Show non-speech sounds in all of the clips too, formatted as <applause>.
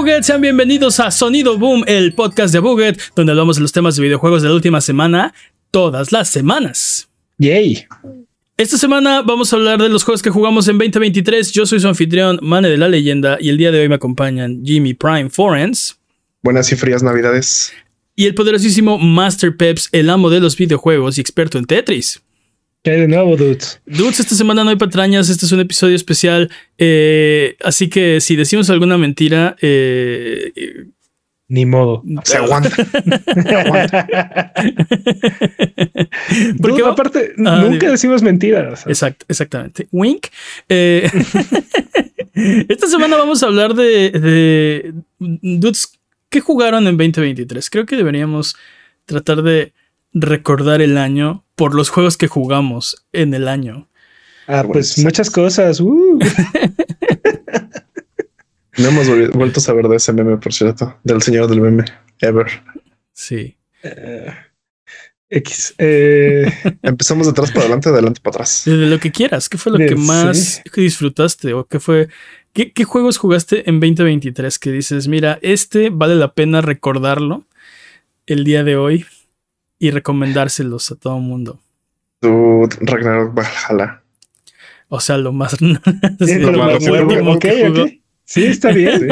Buget, sean bienvenidos a Sonido Boom, el podcast de Buget, donde hablamos de los temas de videojuegos de la última semana, todas las semanas. Yay. Esta semana vamos a hablar de los juegos que jugamos en 2023. Yo soy su anfitrión, Mane de la Leyenda, y el día de hoy me acompañan Jimmy Prime Forens. Buenas y frías navidades. Y el poderosísimo Master Peps, el amo de los videojuegos y experto en Tetris. ¿Qué hay de nuevo, dudes? Dudes, esta semana no hay patrañas, este es un episodio especial, eh, así que si decimos alguna mentira, eh, Ni modo. Se aguanta. <laughs> Se aguanta. Porque Dude, aparte, Ah, nunca dime. decimos mentiras. Exacto, exactamente. Wink. Eh, <laughs> esta semana vamos a hablar de, de dudes que jugaron en 2023. Creo que deberíamos tratar de recordar el año por los juegos que jugamos en el año. Ah, Bueno, pues muchas cosas. Uh. <laughs> No hemos vuelto a saber de ese meme, por cierto, del señor del meme. Ever. Sí. Eh, X. Eh, <laughs> Empezamos de atrás para adelante, de adelante para atrás. De lo que quieras. ¿Qué fue lo que más sí. disfrutaste? ¿O qué fue? ¿Qué, qué juegos jugaste en 2023 que dices, mira, este vale la pena recordarlo el día de hoy y recomendárselos a todo el mundo? Tu Ragnarok Valhalla. O sea, lo más. <laughs> sí, lo lo más más bueno, último ok, que jugó. ok. Sí, está bien.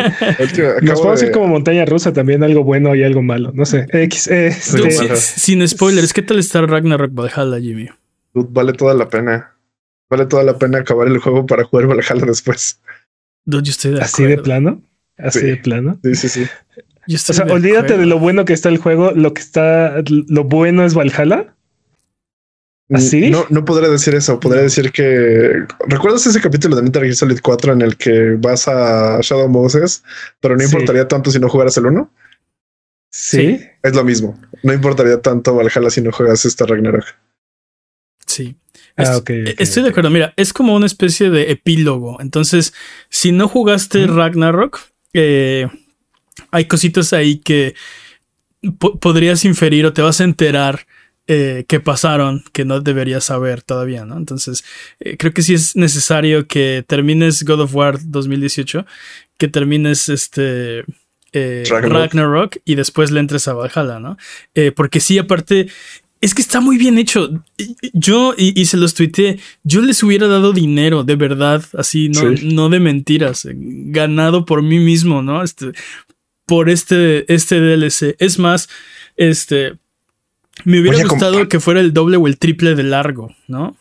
Que Nos acabo podemos de- ir como montaña rusa también, algo bueno y algo malo. No sé. X. eh, Dude, este, bueno. sin, sin spoilers, ¿qué tal está Ragnarok Valhalla, Jimmy? Dude, vale toda la pena. Vale toda la pena acabar el juego para jugar Valhalla después. Dude, yo estoy de así de plano. Así Sí. de plano. Sí, sí, sí. O sea, de olvídate de lo bueno que está el juego. Lo que está, lo bueno es Valhalla. ¿Así? No, no podré decir eso. Podría decir que. ¿Recuerdas ese capítulo de Metal Gear Solid 4 en el que vas a Shadow Moses, pero no Sí. importaría tanto si no jugaras el 1? Sí. Es lo mismo. No importaría tanto Valhalla si no juegas este Ragnarok. Sí. Ah, Es- ok, ok, Estoy de acuerdo. Mira, es como una especie de epílogo. Entonces, si no jugaste. Ragnarok, eh, hay cositas ahí que po- podrías inferir o te vas a enterar eh, que pasaron que no deberías saber todavía, ¿no? Entonces, eh, creo que sí es necesario que termines God of War 2018, que termines este eh, Ragnarok. Ragnarok y después le entres a Valhalla, ¿no? Porque sí, aparte, es que está muy bien hecho. Yo, y, y se los tuiteé, yo les hubiera dado dinero, de verdad, así, no, Sí. no de mentiras, ganado por mí mismo, ¿no? Este, por este, este DLC. Es más, este, me hubiera gustado que fuera el doble o el triple de largo, ¿no?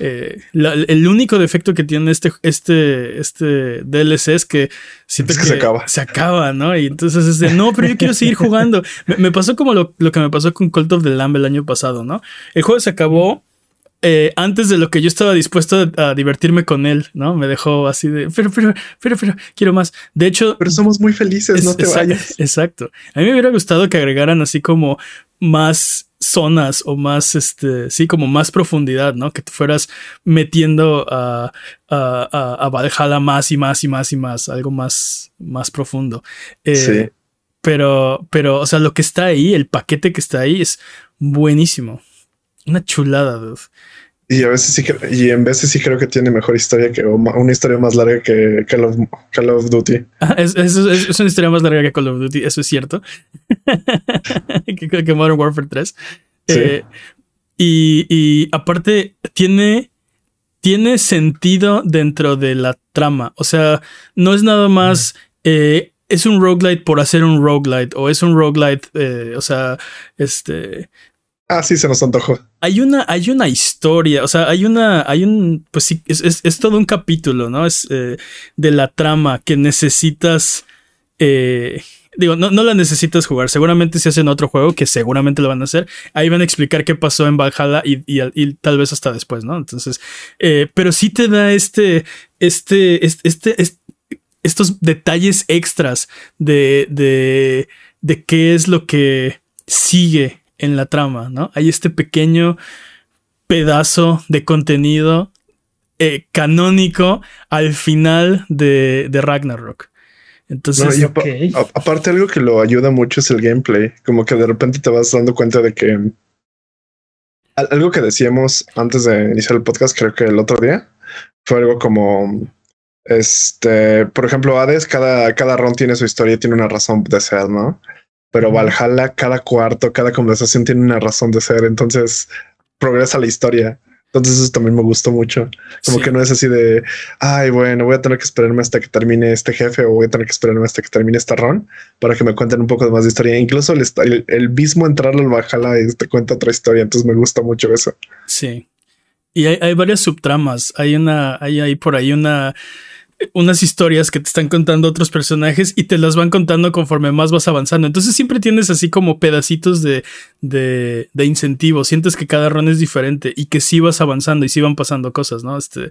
Eh, la- el único defecto que tiene este, este, este DLC es que siento Es que se acaba. Se acaba, ¿no? Y entonces es de, no, pero yo quiero seguir jugando. <laughs> Me, me pasó como lo, lo que me pasó con Cult of the Lamb el año pasado, ¿no? El juego se acabó eh, antes de lo que yo estaba dispuesto a, a divertirme con él, ¿no? Me dejó así de, pero, pero, pero, pero, quiero más. De hecho, Pero somos muy felices, es- no te vayas. <laughs> Exacto. A mí me hubiera gustado que agregaran así como más zonas o más, este, sí, como más profundidad, ¿no? Que te fueras metiendo a, a, a- a Valhalla más y más y más y más, algo más, más profundo. Eh, Sí. Pero, pero, o sea, lo que está ahí, el paquete que está ahí es buenísimo. Una chulada, dude. Y a veces sí y en veces sí creo que tiene mejor historia que o una historia más larga que Call of, Call of Duty. Ah, Es, es- es- es una historia más larga que Call of Duty, eso es cierto. <laughs> que, que Modern Warfare 3. Sí. Eh, y, y aparte, tiene, tiene sentido dentro de la trama. O sea, no es nada más. eh, es un roguelite por hacer un roguelite. O es un roguelite. eh, o sea, este. Ah, sí, se nos antojó. Hay una, hay una historia, o sea, hay una, hay un, pues sí, es, todo un capítulo, ¿no? Es eh, de la trama que necesitas, eh, digo, no, no la necesitas jugar, seguramente si hacen otro juego, que seguramente lo van a hacer, ahí van a explicar qué pasó en Valhalla y, y- y tal vez hasta después, ¿no? Entonces, eh, pero sí te da este, este, este, este- estos detalles extras de, de, de qué es lo que sigue en la trama, ¿no? Hay este pequeño pedazo de contenido eh, canónico al final de, de Ragnarok. Entonces, No, y a- aparte algo que lo ayuda mucho es el gameplay. Como que de repente te vas dando cuenta de que al- algo que decíamos antes de iniciar el podcast, creo que el otro día, fue algo como Este, por ejemplo, Hades, cada, cada ron tiene su historia, tiene una razón de ser, ¿no? Pero Valhalla, cada cuarto, cada conversación tiene una razón de ser. Entonces progresa la historia. Entonces eso también me gustó mucho. Como que no es así de, ay, bueno, voy a tener que esperarme hasta que termine este jefe o voy a tener que esperarme hasta que termine esta run para que me cuenten un poco de más de historia. Incluso el, el, mismo entrar al Valhalla te cuenta otra historia. Entonces me gusta mucho eso. Sí. Y hay, hay varias subtramas. Hay una, hay, hay por ahí una unas historias que te están contando otros personajes y te las van contando conforme más vas avanzando. Entonces siempre tienes así como pedacitos de, de, de incentivo. Sientes que cada run es diferente y que sí vas avanzando y sí van pasando cosas, ¿no? Este,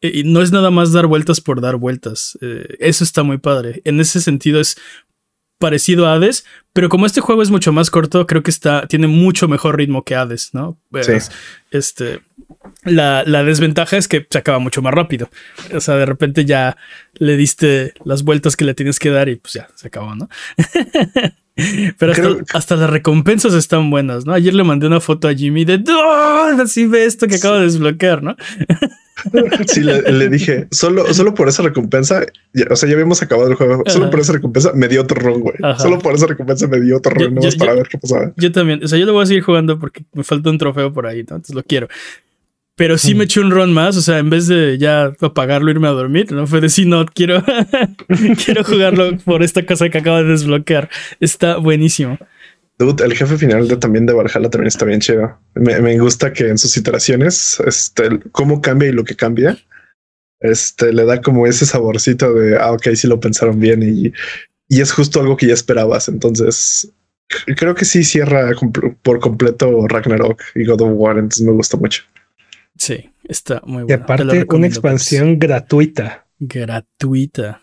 y no es nada más dar vueltas por dar vueltas. Eh, eso está muy padre. En ese sentido es parecido a Hades, pero como este juego es mucho más corto, creo que está, tiene mucho mejor ritmo que Hades, ¿no? Sí. Este, la, la, desventaja es que se acaba mucho más rápido. O sea, de repente ya le diste las vueltas que le tienes que dar y pues ya se acabó, ¿no? <laughs> Pero hasta, las recompensas están buenas, ¿no? Ayer le mandé una foto a Jimmy de ¡Oh! Así ve esto que acabo de desbloquear, ¿no? <laughs> Sí, le, dije, solo, solo por esa recompensa, o sea, ya habíamos acabado el juego, solo por esa recompensa me dio otro ron, güey. Solo por esa recompensa me dio otro ron, para ver qué pasaba. Yo también, o sea, yo lo voy a seguir jugando porque me falta un trofeo por ahí, ¿no? Entonces lo quiero. Pero sí me eché un ron más, o sea, en vez de ya apagarlo, irme a dormir, no fue decir, no, quiero, <laughs> quiero jugarlo por esta cosa que acabo de desbloquear. Está buenísimo. Dude, el jefe final de, también de Valhalla también está bien chido. Me, gusta que en sus iteraciones, este, cómo cambia y lo que cambia, este, le da como ese saborcito de, ah, ok, sí lo pensaron bien y, y es justo algo que ya esperabas. Entonces, creo que sí cierra por completo Ragnarok y God of War, entonces me gusta mucho. Sí, está muy bueno. Y aparte, una expansión gratuita. Gratuita.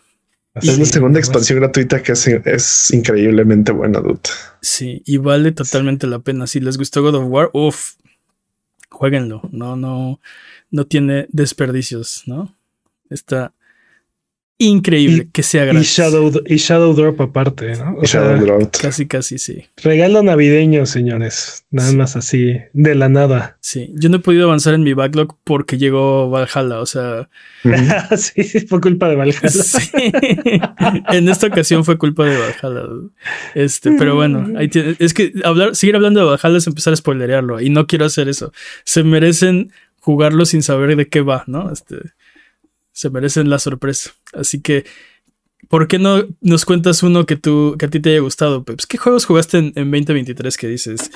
Es la segunda expansión gratuita que es, increíblemente buena, dude. Sí, y vale totalmente la pena. Si les gustó God of War, uff, jueguenlo. No, no, no tiene desperdicios, ¿no? Está increíble que sea gratis. Y Shadow, y Shadow Drop aparte, ¿no? Shadow Drop. Casi, casi, sí. Regalo navideño, señores. Nada más así, de la nada. Sí, yo no he podido avanzar en mi backlog porque llegó Valhalla, o sea. <laughs> sí, fue culpa de Valhalla. <laughs> Sí. en esta ocasión fue culpa de Valhalla. Este, pero bueno, es que hablar, seguir hablando de Valhalla es empezar a spoilerearlo y no quiero hacer eso. Se merecen jugarlo sin saber de qué va, ¿no? Este se merecen la sorpresa. Así que, ¿por qué no nos cuentas uno que tú, que a ti te haya gustado, Peps? ¿Qué juegos jugaste en, 2023 que dices,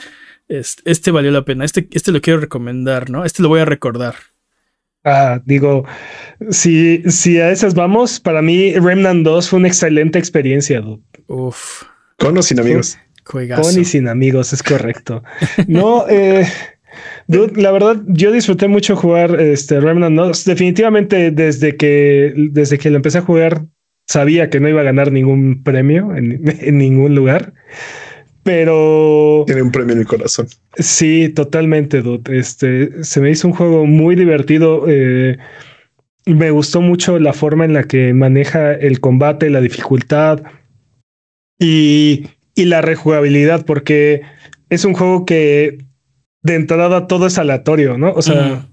este, este, valió la pena, este, este lo quiero recomendar, ¿no? Este lo voy a recordar. Ah, digo, si, si a esas vamos, para mí Remnant 2 fue una excelente experiencia. Uf. Con o sin amigos. Con y sin amigos, es correcto. No, eh, la verdad, yo disfruté mucho jugar este Remnant 2. Definitivamente, desde que, desde que lo empecé a jugar, sabía que no iba a ganar ningún premio en, <laughs> ningún lugar. Pero. Tiene un premio en mi corazón. Sí, totalmente, dude. Este se me hizo un juego muy divertido. Eh, me gustó mucho la forma en la que maneja el combate, la dificultad y, y la rejugabilidad, porque es un juego que de entrada todo es aleatorio, ¿no? O sea,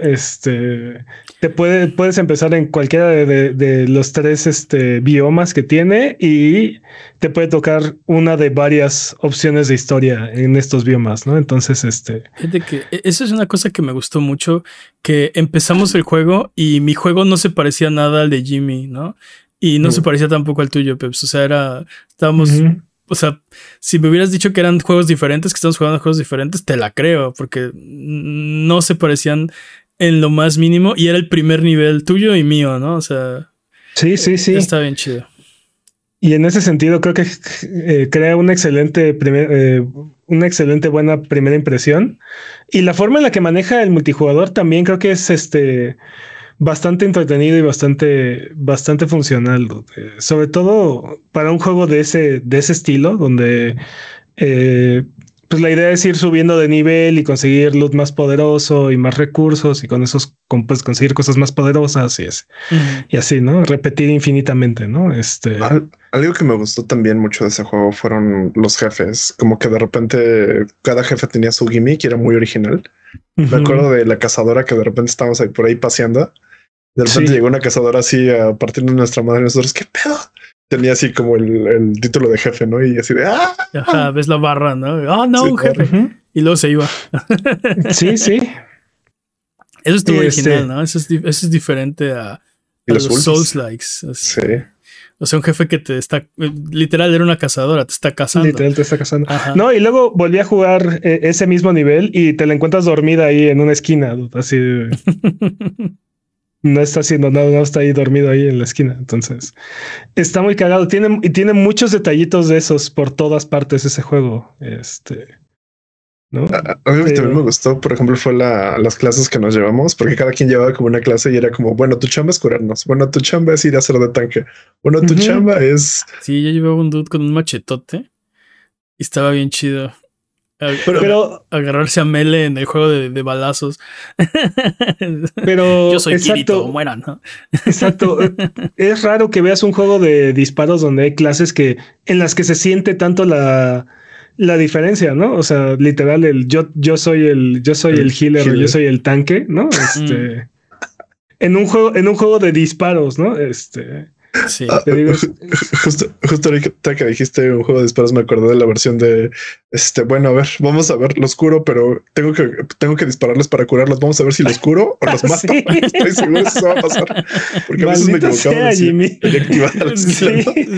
este, te puede, puedes empezar en cualquiera de, los tres este, biomas que tiene y te puede tocar una de varias opciones de historia en estos biomas, ¿no? Entonces, este... Fíjate que e, eso es una cosa que me gustó mucho, que empezamos el juego y mi juego no se parecía nada al de Jimmy, ¿no? Y no se parecía tampoco al tuyo, Peps. O sea, era, estábamos o sea, si me hubieras dicho que eran juegos diferentes, que estamos jugando juegos diferentes, te la creo, porque no se parecían en lo más mínimo y era el primer nivel tuyo y mío, ¿no? O sea, sí, sí, sí. Está bien chido. Y en ese sentido creo que eh, crea una excelente, eh, una excelente buena primera impresión. Y la forma en la que maneja el multijugador también creo que es este bastante entretenido y bastante, bastante funcional. Eh, sobre todo para un juego de ese, de ese estilo, donde eh, pues la idea es ir subiendo de nivel y conseguir loot más poderoso y más recursos y con esos pues, conseguir cosas más poderosas y, es, y así, ¿no? Repetir infinitamente, ¿no? Este... algo que me gustó también mucho de ese juego fueron los jefes, como que de repente cada jefe tenía su gimmick y era muy original. Me acuerdo de la cazadora que de repente estábamos ahí por ahí paseando De repente llegó una cazadora así a partir de nuestra madre. Nosotros, ¿qué pedo? Tenía así como el, título de jefe, ¿no? Y así de ¡ah! Ajá, ves la barra, ¿no? Oh, no, jefe. Y luego se iba. sí, sí. Eso es original, este ¿no? Eso es, eso es diferente a, los, Souls Likes. Sí. O sea, un jefe que te está, literal, era una cazadora, te está cazando. Literal, te está cazando. No, y luego volví a jugar eh, ese mismo nivel y te la encuentras dormida ahí en una esquina, así. <laughs> no está haciendo nada, no está ahí dormido ahí en la esquina. Entonces, está muy cagado. Tiene, y tiene muchos detallitos de esos por todas partes ese juego. Este. ¿no? A, mí también me gustó, por ejemplo, fue la, las clases que nos llevamos, porque cada quien llevaba como una clase y era como, bueno, tu chamba es curarnos, bueno, tu chamba es ir a hacer de tanque, bueno, tu chamba es... Sí, yo llevaba un dude con un machetote y estaba bien chido. Pero, agarrarse a Mele en el juego de, balazos. <laughs> Pero yo soy exacto, Kirito, mueran, ¿no? <laughs> Exacto. es raro que veas un juego de disparos donde hay clases que en las que se siente tanto la la diferencia, ¿no? O sea, literal, el yo, yo soy el, yo soy el, healer, o yo soy el tanque, ¿no? Este. En un juego, en un juego de disparos, ¿no? Este. Sí. Ah, justo, justo ahorita que dijiste un juego de disparos, me acordé de la versión de este. Bueno, a ver, vamos a ver, los curo, pero tengo que, tengo que dispararles para curarlos. Vamos a ver si los curo o los <laughs> mato. <laughs> Estoy seguro que eso va a pasar. Porque a veces me equivocaba. Jimmy. <laughs>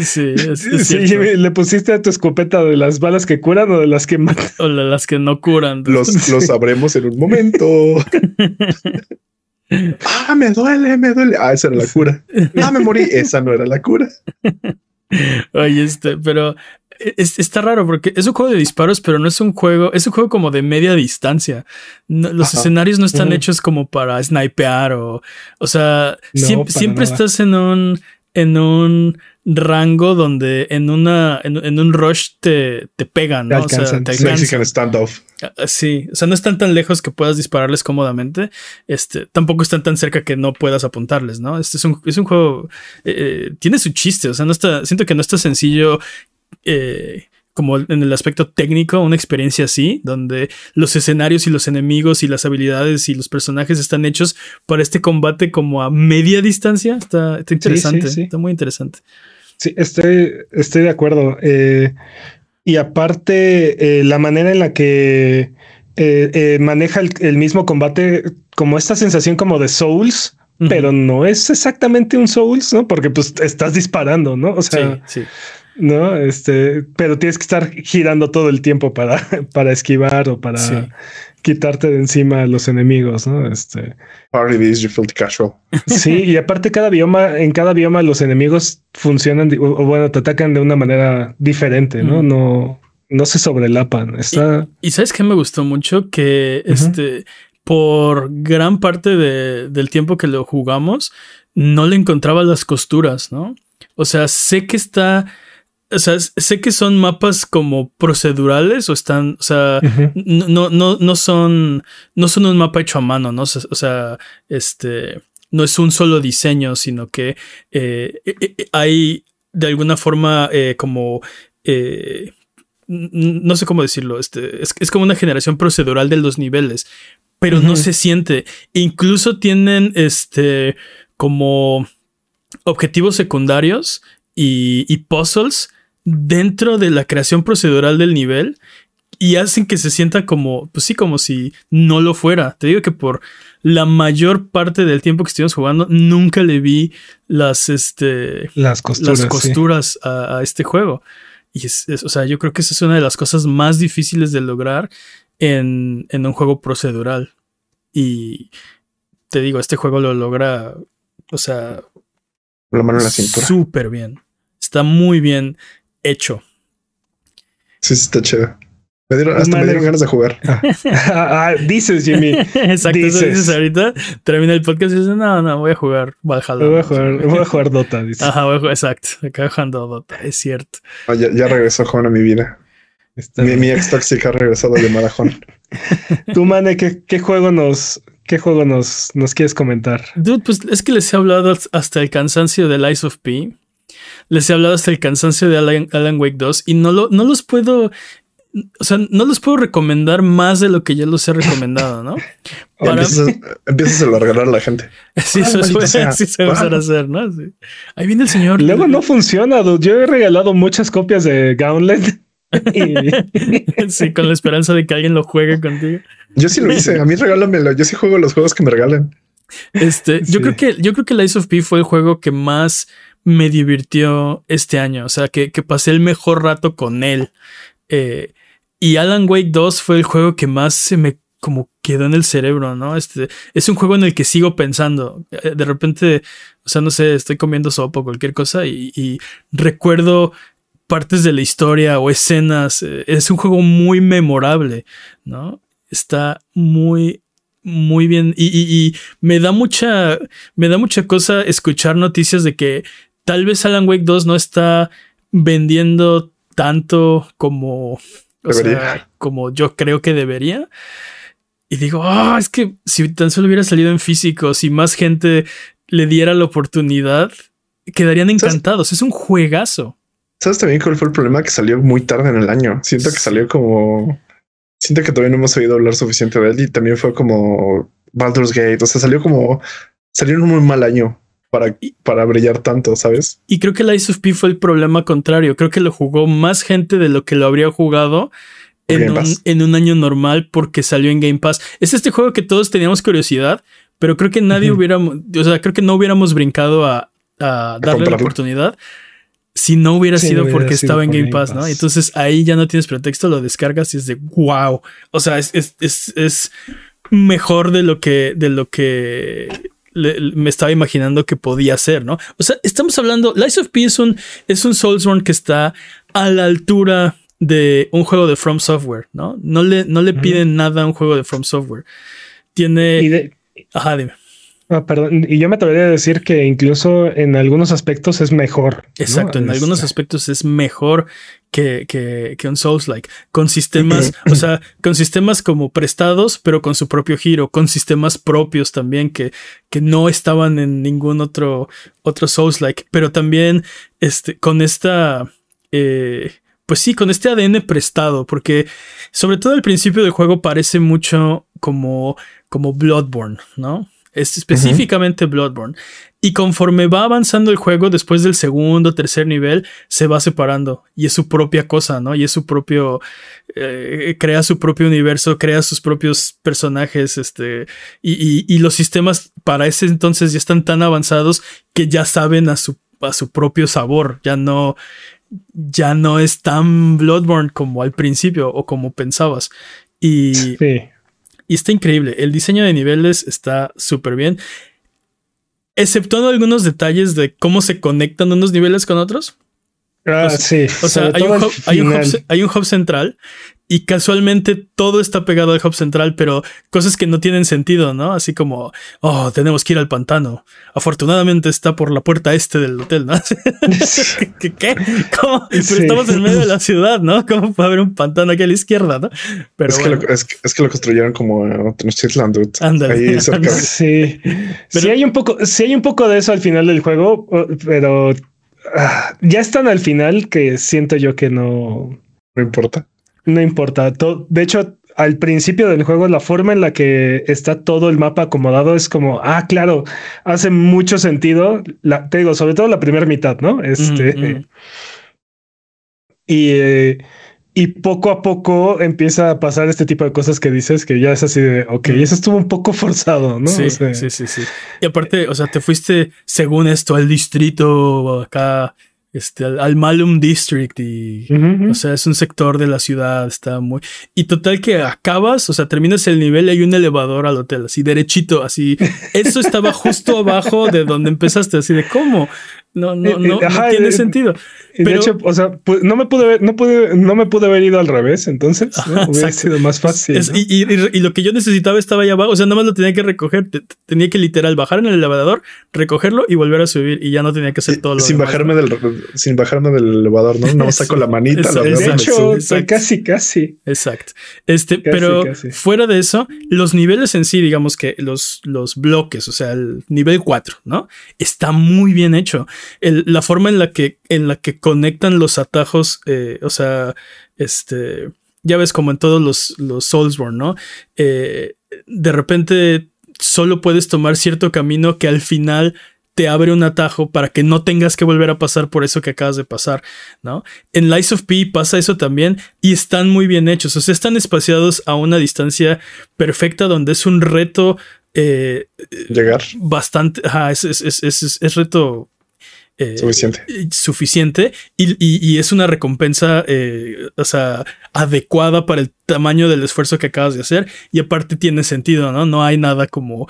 Sí, sí, Jimmy, le pusiste a tu escopeta de las balas que curan o de las que matan. O de las que no curan. Los, los sabremos en un momento. Ah, me duele, me duele. Ah, esa era la cura. Ah, me morí. <laughs> Esa no era la cura. Oye, este, pero está raro porque es un juego de disparos, pero no es un juego, es un juego como de media distancia. los escenarios no están hechos como para snipear o, o sea, siempre, siempre estás en un, en un rango donde en una en, un rush te, te pegan, ¿no? o sea, te standoff. Ah, ah, sí, o sea, no están tan lejos que puedas dispararles cómodamente. Este, tampoco están tan cerca que no puedas apuntarles, ¿no? Este es un, es un juego. Eh, eh, tiene su chiste. O sea, no está. Siento que no está sencillo. Eh, como en el aspecto técnico, una experiencia así, donde los escenarios y los enemigos y las habilidades y los personajes están hechos para este combate como a media distancia. Está, interesante, está muy interesante. Sí, estoy, estoy de acuerdo. Eh, y aparte, eh, la manera en la que eh, maneja el, mismo combate, como esta sensación como de Souls, pero no es exactamente un Souls, ¿no? Porque pues estás disparando, ¿no? O sea, sí, sí. ¿No? Este, pero tienes que estar girando todo el tiempo para, <laughs> para esquivar o para quitarte de encima a los enemigos, ¿no? Este. casual. <laughs> Sí, y aparte cada bioma, en cada bioma los enemigos funcionan o, bueno, te atacan de una manera diferente, ¿no? No, no se sobrelapan. Está. Y, sabes que me gustó mucho que este por gran parte del tiempo que lo jugamos, no le encontraba las costuras, ¿no? O sea, sé que está o sea, sé que son mapas como procedurales o están, o sea, no, no, no son, no son un mapa hecho a mano, ¿no? O sea, este, no es un solo diseño, sino que eh, eh, eh, hay de alguna forma como, no sé cómo decirlo, este, es, como una generación procedural de los niveles, pero no se siente. Incluso tienen, este, como objetivos secundarios y, y puzzles dentro de la creación procedural del nivel y hacen que se sienta como, pues sí, como si no lo fuera. Te digo que por la mayor parte del tiempo que estuvimos jugando, nunca le vi las, este, las costuras, a, este juego. Y es, o sea, yo creo que esa es una de las cosas más difíciles de lograr en, en un juego procedural. Y te digo, este juego lo logra, o sea, Súper bien. Está muy bien hecho. Sí, está chido. Me dieron, hasta me dieron ganas de jugar. Ah, <laughs> ah, dices, Jimmy. Exacto, dices. ahorita. Termina el podcast y dices, no, no, voy a jugar Valhalla. Voy a jugar, voy a jugar Dota, dices. Ajá, voy a jugar, exacto. Acá jugando Dota, es cierto. Ah, ya, ya, regresó Juan a mi vida. mi, mi, ex tóxica ha regresado a llamar a Juan. <laughs> Tú, Mane, ¿qué, ¿qué, juego nos, qué juego nos, nos quieres comentar? Dude, pues es que les he hablado hasta el cansancio del Ice of P les he hablado hasta el cansancio de Alan, Wake 2 y no, lo, no los puedo o sea, no les puedo recomendar más de lo que ya los he recomendado, ¿no? <laughs> Para... Empiezas, a regalar a la gente. <laughs> Sí, eso es, sí se va a hacer, ¿no? Ahí viene el señor. Luego no funciona, Yo he regalado muchas copias de Gauntlet. <laughs> sí, con la esperanza de que alguien lo juegue contigo. Yo sí lo hice. A mí regálamelo. Yo sí juego los juegos que me regalan. Este, yo creo que, yo creo que Lies of P fue el juego que más me divirtió este año. O sea, que, que pasé el mejor rato con él. Eh, y Alan Wake 2 fue el juego que más se me como quedó en el cerebro, ¿no? Este es un juego en el que sigo pensando. Eh, de repente, o sea, no sé, estoy comiendo sopa o cualquier cosa y, recuerdo partes de la historia o escenas. Eh, es un juego muy memorable, ¿no? Está muy, muy bien. Y, y, me da mucha, me da mucha cosa escuchar noticias de que tal vez Alan Wake 2 no está vendiendo tanto como o sea, como yo creo que debería. Y digo, ah, es que si tan solo hubiera salido en físico, si más gente le diera la oportunidad, quedarían encantados. Es un juegazo. ¿Sabes también cuál fue el problema? Que salió muy tarde en el año. Siento que salió como. Siento que todavía no hemos oído hablar suficiente de él y también fue como Baldur's Gate. O sea, salió como. Salió en un muy mal año para, para brillar tanto, ¿sabes? Y creo que la Ice of P fue el problema contrario. Creo que lo jugó más gente de lo que lo habría jugado en un, en un, año normal porque salió en Game Pass. Es este juego que todos teníamos curiosidad, pero creo que nadie hubiéramos, o sea, creo que no hubiéramos brincado a, darle la oportunidad si no hubiera sido porque estaba en Game Pass, ¿no? Entonces ahí ya no tienes pretexto, lo descargas y es de wow. O sea, es, es, es, es mejor de lo que, de lo que me estaba imaginando que podía ser, ¿no? O sea, estamos hablando, Lies of P es un, es un Soulsborne que está a la altura de un juego de From Software, ¿no? No le, no le piden nada a un juego de From Software. Tiene... Ajá, dime. Ah, perdón, y yo me atrevería a decir que incluso en algunos aspectos es mejor. Exacto, en algunos aspectos es mejor que, que, un Souls-like. Con sistemas, o sea, con sistemas como prestados, pero con su propio giro, con sistemas propios también que, que no estaban en ningún otro, otro Souls-like, pero también este, con esta. Eh, pues sí, con este ADN prestado, porque sobre todo al principio del juego parece mucho como, como Bloodborne, ¿no? Es específicamente Bloodborne. Y conforme va avanzando el juego, después del segundo, tercer nivel, se va separando. Y es su propia cosa, ¿no? Y es su propio. Eh, crea su propio universo, crea sus propios personajes. Este. Y, los sistemas para ese entonces ya están tan avanzados que ya saben a su, a su propio sabor. Ya no. Ya no es tan Bloodborne como al principio o como pensabas. Y. Sí y está increíble. El diseño de niveles está súper bien. Exceptuando algunos detalles de cómo se conectan unos niveles con otros. Ah, sí. O sea, hay un, hay un, hub, central y casualmente todo está pegado al hub central, pero cosas que no tienen sentido, ¿no? Así como, oh, tenemos que ir al pantano. Afortunadamente está por la puerta este del hotel, ¿no? <laughs> ¿Qué? ¿Qué? ¿Cómo? Pero estamos en medio de la ciudad, ¿no? ¿Cómo puede haber un pantano aquí a la izquierda, no? Pero es, que lo, es, que lo construyeron como Tenochtitlan, dude. Ahí cerca. <laughs> Sí. sí hay un poco, sí hay un poco de eso al final del juego, pero ah, ya están al final que siento yo que no... No importa. No importa. de hecho, al principio del juego, la forma en la que está todo el mapa acomodado es como, ah, claro, hace mucho sentido. La, te digo, sobre todo la primera mitad, ¿no? Este. Y, eh, y poco a poco empieza a pasar este tipo de cosas que dices que ya es así de, ok, eso estuvo un poco forzado, ¿no? Sí, sí, sí, sí. Y aparte, o sea, te fuiste según esto al distrito acá este, al, Malum District y, o sea, es un sector de la ciudad, está muy... Y total que acabas, o sea, terminas el nivel y hay un elevador al hotel, así derechito, así. Eso estaba justo abajo de donde empezaste, así de cómo. No, no, no, no tiene sentido. Pero, de hecho, o sea, no me pude ver, no pude, no me pude haber ido al revés, entonces hubiera sido más fácil. y, y, lo que yo necesitaba estaba allá abajo, o sea, nada más lo tenía que recoger, tenía que literal bajar en el elevador, recogerlo y volver a subir y ya no tenía que hacer todo lo sin bajarme del sin bajarme del elevador, ¿no? No saco la manita. de hecho, casi, casi. Exacto. Este, pero fuera de eso, los niveles en sí, digamos que los, los bloques, o sea, el nivel 4, ¿no? Está muy bien hecho la forma en la que, en la que conectan los atajos, eh, o sea, este, ya ves como en todos los, los Soulsborne, ¿no? Eh, de repente solo puedes tomar cierto camino que al final te abre un atajo para que no tengas que volver a pasar por eso que acabas de pasar, ¿no? En Lies of P pasa eso también y están muy bien hechos, o sea, están espaciados a una distancia perfecta donde es un reto... Eh, Llegar. Bastante, es, es, reto eh, suficiente. suficiente y, es una recompensa, eh, o sea, adecuada para el tamaño del esfuerzo que acabas de hacer y aparte tiene sentido, ¿no? No hay nada como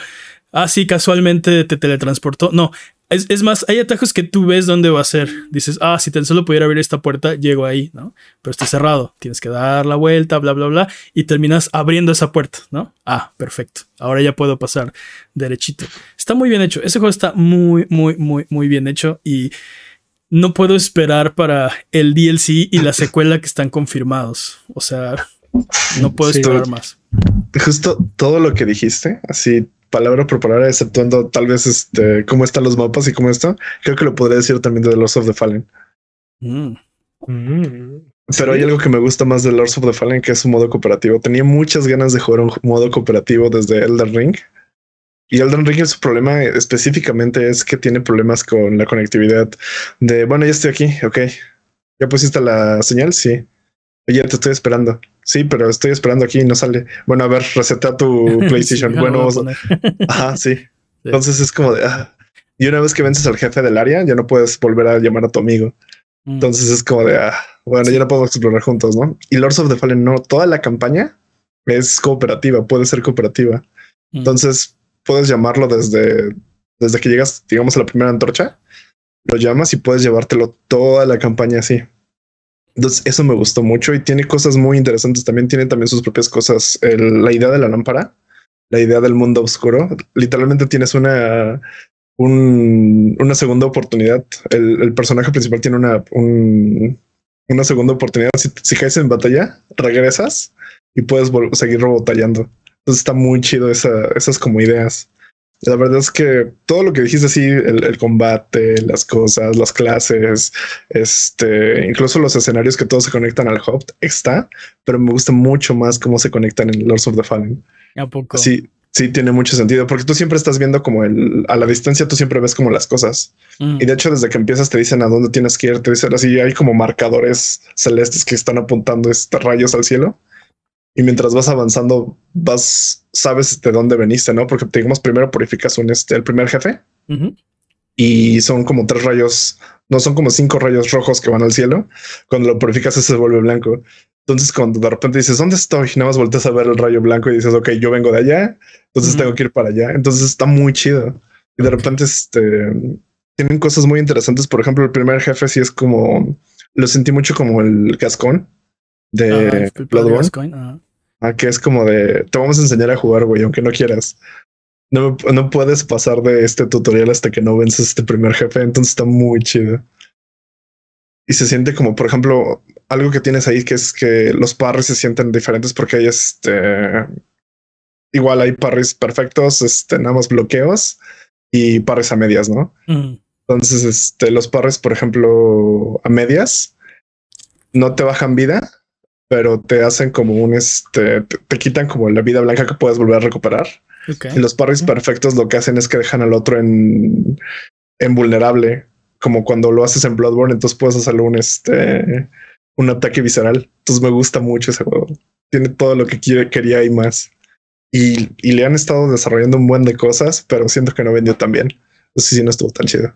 ah, sí, casualmente te teletransportó. No, es, más, hay atajos que tú ves dónde va a ser. Dices, ah, si tan solo pudiera abrir esta puerta, llego ahí, ¿no? Pero está cerrado. Tienes que dar la vuelta, bla, bla, bla. Y terminas abriendo esa puerta, ¿no? Ah, perfecto. Ahora ya puedo pasar derechito. Está muy bien hecho. Ese juego está muy, muy, muy, muy bien hecho. Y no puedo esperar para el DLC y la secuela que están confirmados. O sea, no puedo esperar más. Justo todo lo que dijiste, así palabra por palabra, exceptuando tal vez este cómo están los mapas y cómo esto, creo que lo podría decir también de The Lords of the Fallen. Mm. Mm. Pero hay algo que me gusta más de Lords of the Fallen, que es su modo cooperativo. Tenía muchas ganas de jugar un modo cooperativo desde Elden Ring. Y Elden Ring, su problema específicamente es que tiene problemas con la conectividad de, bueno, ya estoy aquí, ok. ¿Ya pusiste la señal? Sí. Oye, te estoy esperando. Sí, pero estoy esperando aquí y no sale. Bueno, a ver, receta tu <laughs> PlayStation. bueno, <laughs> ajá, sí. Entonces es como de. Ah. Y una vez que vences al jefe del área, ya no puedes volver a llamar a tu amigo. Mm. Entonces es como de. Ah, bueno, ya no podemos explorar juntos, ¿no? Y Lords of the Fallen, no. Toda la campaña es cooperativa, puede ser cooperativa. Mm. Entonces puedes llamarlo desde, desde que llegas, digamos, a la primera antorcha. Lo llamas y puedes llevártelo toda la campaña así. Entonces, eso me gustó mucho y tiene cosas muy interesantes. También tiene también sus propias cosas. la idea de la lámpara, la idea del mundo oscuro. Literalmente tienes una, una segunda oportunidad. El, personaje principal tiene una, una segunda oportunidad. Si, caes en batalla, regresas y puedes seguir robotallando. Entonces está muy chido esa, esas como ideas. La verdad es que todo lo que dijiste así, el, combate, las cosas, las clases, este, incluso los escenarios que todos se conectan al hub, está, pero me gusta mucho más cómo se conectan en Lords of the Fallen. ¿A poco? Sí, sí tiene mucho sentido, porque tú siempre estás viendo como el, a la distancia, tú siempre ves como las cosas. Mm. Y de hecho, desde que empiezas te dicen a dónde tienes que ir, te dicen así, hay como marcadores celestes que están apuntando estos rayos al cielo y mientras vas avanzando, vas, sabes de dónde veniste, ¿no? Porque digamos, primero purificas un, este, el primer jefe y son como tres rayos, no son como cinco rayos rojos que van al cielo. Cuando lo purificas, ese se vuelve blanco. Entonces, cuando de repente dices, ¿dónde estoy? Y nada más volteas a ver el rayo blanco y dices, ok, yo vengo de allá, entonces tengo que ir para allá. Entonces está muy chido. Y de repente, este, tienen cosas muy interesantes. Por ejemplo, el primer jefe sí es como, lo sentí mucho como el cascón de Bloodborne. Ah, que es como de te vamos a enseñar a jugar, güey, aunque no quieras. No, no puedes pasar de este tutorial hasta que no vences este primer jefe. Entonces está muy chido. Y se siente como, por ejemplo, algo que tienes ahí que es que los parries se sienten diferentes porque hay este. Igual hay parries perfectos, este, nada más bloqueos y parries a medias, ¿no? Entonces, este, los parries, por ejemplo, a medias no te bajan vida, pero te hacen como un este, te, quitan como la vida blanca que puedes volver a recuperar. Y los parries perfectos lo que hacen es que dejan al otro en, en vulnerable, como cuando lo haces en Bloodborne, entonces puedes hacerle un este un ataque visceral. Entonces me gusta mucho ese juego. Tiene todo lo que quiere, quería y más. Y, y, le han estado desarrollando un buen de cosas, pero siento que no vendió tan bien. Entonces sí no estuvo tan chido.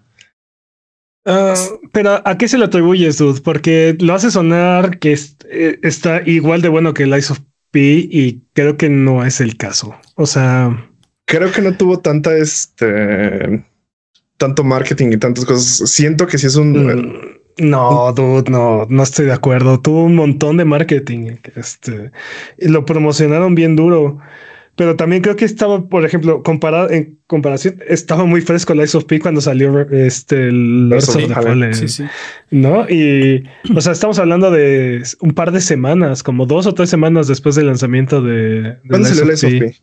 Ah, pero ¿a qué se lo atribuyes, dude? Porque lo hace sonar que eh, está igual de bueno que el Ice of P y creo que no es el caso. O sea, creo que no tuvo tanta este tanto marketing y tantas cosas. Siento que si es un mm, no, dude, no, no estoy de acuerdo. Tuvo un montón de marketing. Este y lo promocionaron bien duro. Pero también creo que estaba, por ejemplo, comparado en comparación, estaba muy fresco el Ice of P cuando salió este el Lords of the Fallen. Sí, sí. ¿No? Y o sea, estamos hablando de un par de semanas, como dos o tres semanas después del lanzamiento de, ¿Cuándo salió el Ice of P?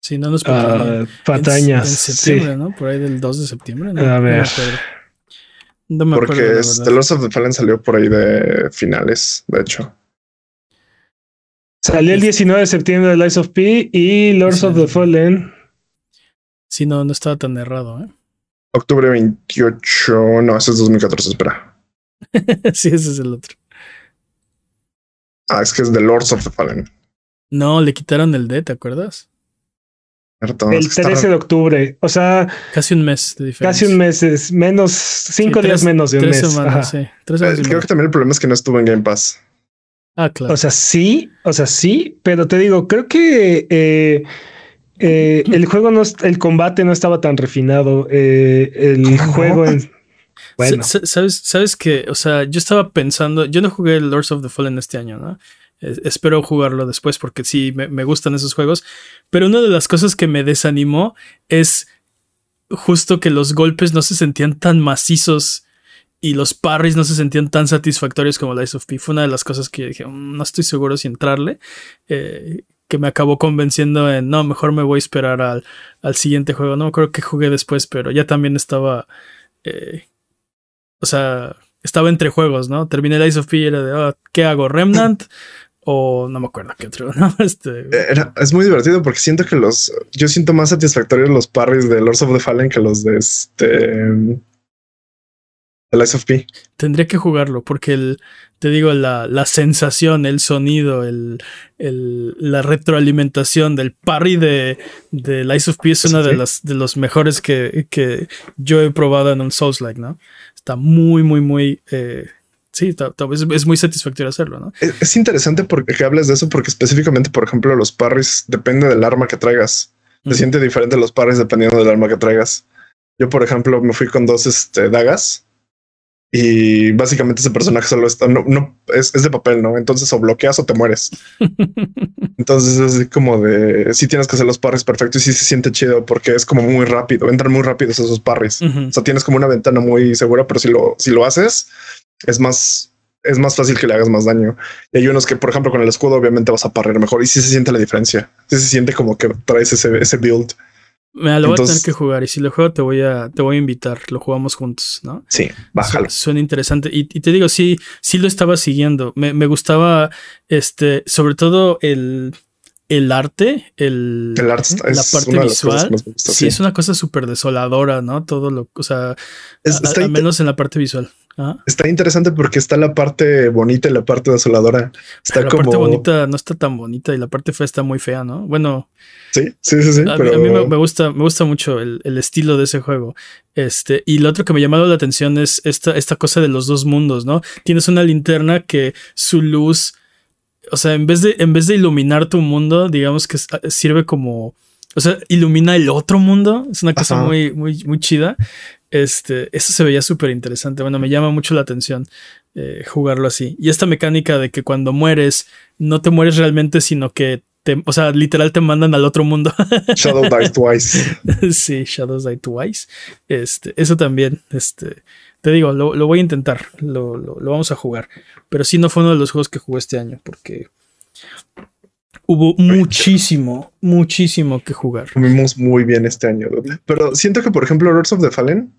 Sí, no nos uh, Patañas. En, septiembre, ¿no? Por ahí del 2 de septiembre. ¿no? A ver. No me acuerdo. Porque The Lords of the Fallen salió por ahí de finales, de hecho. Salió el 19 de septiembre de Lies of P y Lords of the Fallen. Sí, no, no estaba tan errado, ¿eh? Octubre 28. No, ese es 2014, espera. <laughs> sí, ese es el otro. Ah, es que es de Lords of the Fallen. No, le quitaron el D, ¿te acuerdas? Perdón, El es que 13 está- de octubre. O sea, Casi un mes de diferencia. casi un mes, es menos, cinco Sí, días menos de un tres mes. semanas, Ajá. sí. Tres Eh, semanas y creo que también el problema es que no estuvo en Game Pass. Ah, claro. O sea, sí, o sea, sí, pero te digo, creo que eh, eh, el juego no, el combate no estaba tan refinado. eh, el <laughs> juego en. <laughs> Bueno, Sa- sa- ¿Sabes, sabes que, o sea, yo estaba pensando, yo no jugué Lords of the Fallen este año, ¿no? Espero jugarlo después porque sí, me, me gustan esos juegos. Pero una de las cosas que me desanimó es justo que los golpes no se sentían tan macizos y los parries no se sentían tan satisfactorios como Lies of P. Fue una de las cosas que dije, "Mm, no estoy seguro si entrarle. eh, que me acabó convenciendo en, no, mejor me voy a esperar al, al siguiente juego. No creo que jugué después, pero ya también estaba... eh, o sea, estaba entre juegos, ¿no? Terminé Lies of P y era de, ah, ¿qué hago? ¿Remnant? o no me acuerdo qué otro. <laughs> Este, es muy divertido porque siento que los. Yo siento más satisfactorios los parries de Lords of the Fallen que los de este. The Lies of P. tendría que jugarlo porque el, te digo, la, la sensación, el sonido, el, el- la retroalimentación del parry de, de Lies of P es una de, las, de los mejores que, que yo he probado en un Souls-like, ¿no? Está muy, muy, muy... eh, sí, está- está- es, es muy satisfactorio hacerlo, ¿no? Es, es interesante porque que hables de eso, porque específicamente, por ejemplo, los parries depende del arma que traigas. Se Ujú. siente diferente los parries dependiendo del arma que traigas. Yo, por ejemplo, me fui con dos este, dagas y básicamente ese personaje solo está, no, no es, es de papel, no? Entonces o bloqueas o te mueres. <laughs> Entonces es así como de si tienes que hacer los parries perfectos y sí se siente chido porque es como muy rápido, entran muy rápidos esos parries. O sea, tienes como una ventana muy segura, pero si lo, si lo haces, es más, es más fácil que le hagas más daño. Y hay unos que, por ejemplo, con el escudo, obviamente vas a parrear mejor y sí se siente la diferencia. Sí se siente como que traes ese, ese build. Mira, lo voy a tener que jugar y si lo juego te voy a, te voy a invitar, lo jugamos juntos, ¿no? Sí, bájalo. Su- Suena interesante. Y, y te digo, sí, sí lo estaba siguiendo. Me, me gustaba, este, sobre todo el, el arte, el, El arte está- la parte visual. gusta, sí, sí. es una cosa súper desoladora, ¿no? Todo lo, o sea, Es- a- al menos en la parte visual. ¿Ah? está interesante porque está la parte bonita y la parte desoladora. Está la como parte bonita no está tan bonita y la parte fea está muy fea, ¿no? Bueno, Sí, sí, sí, sí. a, pero a mí me, me gusta, me gusta mucho el, el estilo de ese juego. Este, y lo otro que me ha llamado la atención es esta, esta cosa de los dos mundos, ¿no? Tienes una linterna que su luz, o sea, en vez de, en vez de iluminar tu mundo, digamos que sirve como, o sea, ilumina el otro mundo. Es una cosa Ajá. muy, muy, muy chida. Este, eso se veía súper interesante. Bueno, me llama mucho la atención eh, jugarlo así. Y esta mecánica de que cuando mueres, no te mueres realmente, sino que te, o sea, literal te mandan al otro mundo. <laughs> Shadow Die Twice. sí, Shadows Die Twice. Este, eso también, este, te digo, lo, lo voy a intentar, lo, lo- lo vamos a jugar. Pero sí no fue uno de los juegos que jugué este año, porque hubo muchísimo, muchísimo que jugar. Comimos muy bien este año. Pero siento que, por ejemplo, Lords of the Fallen,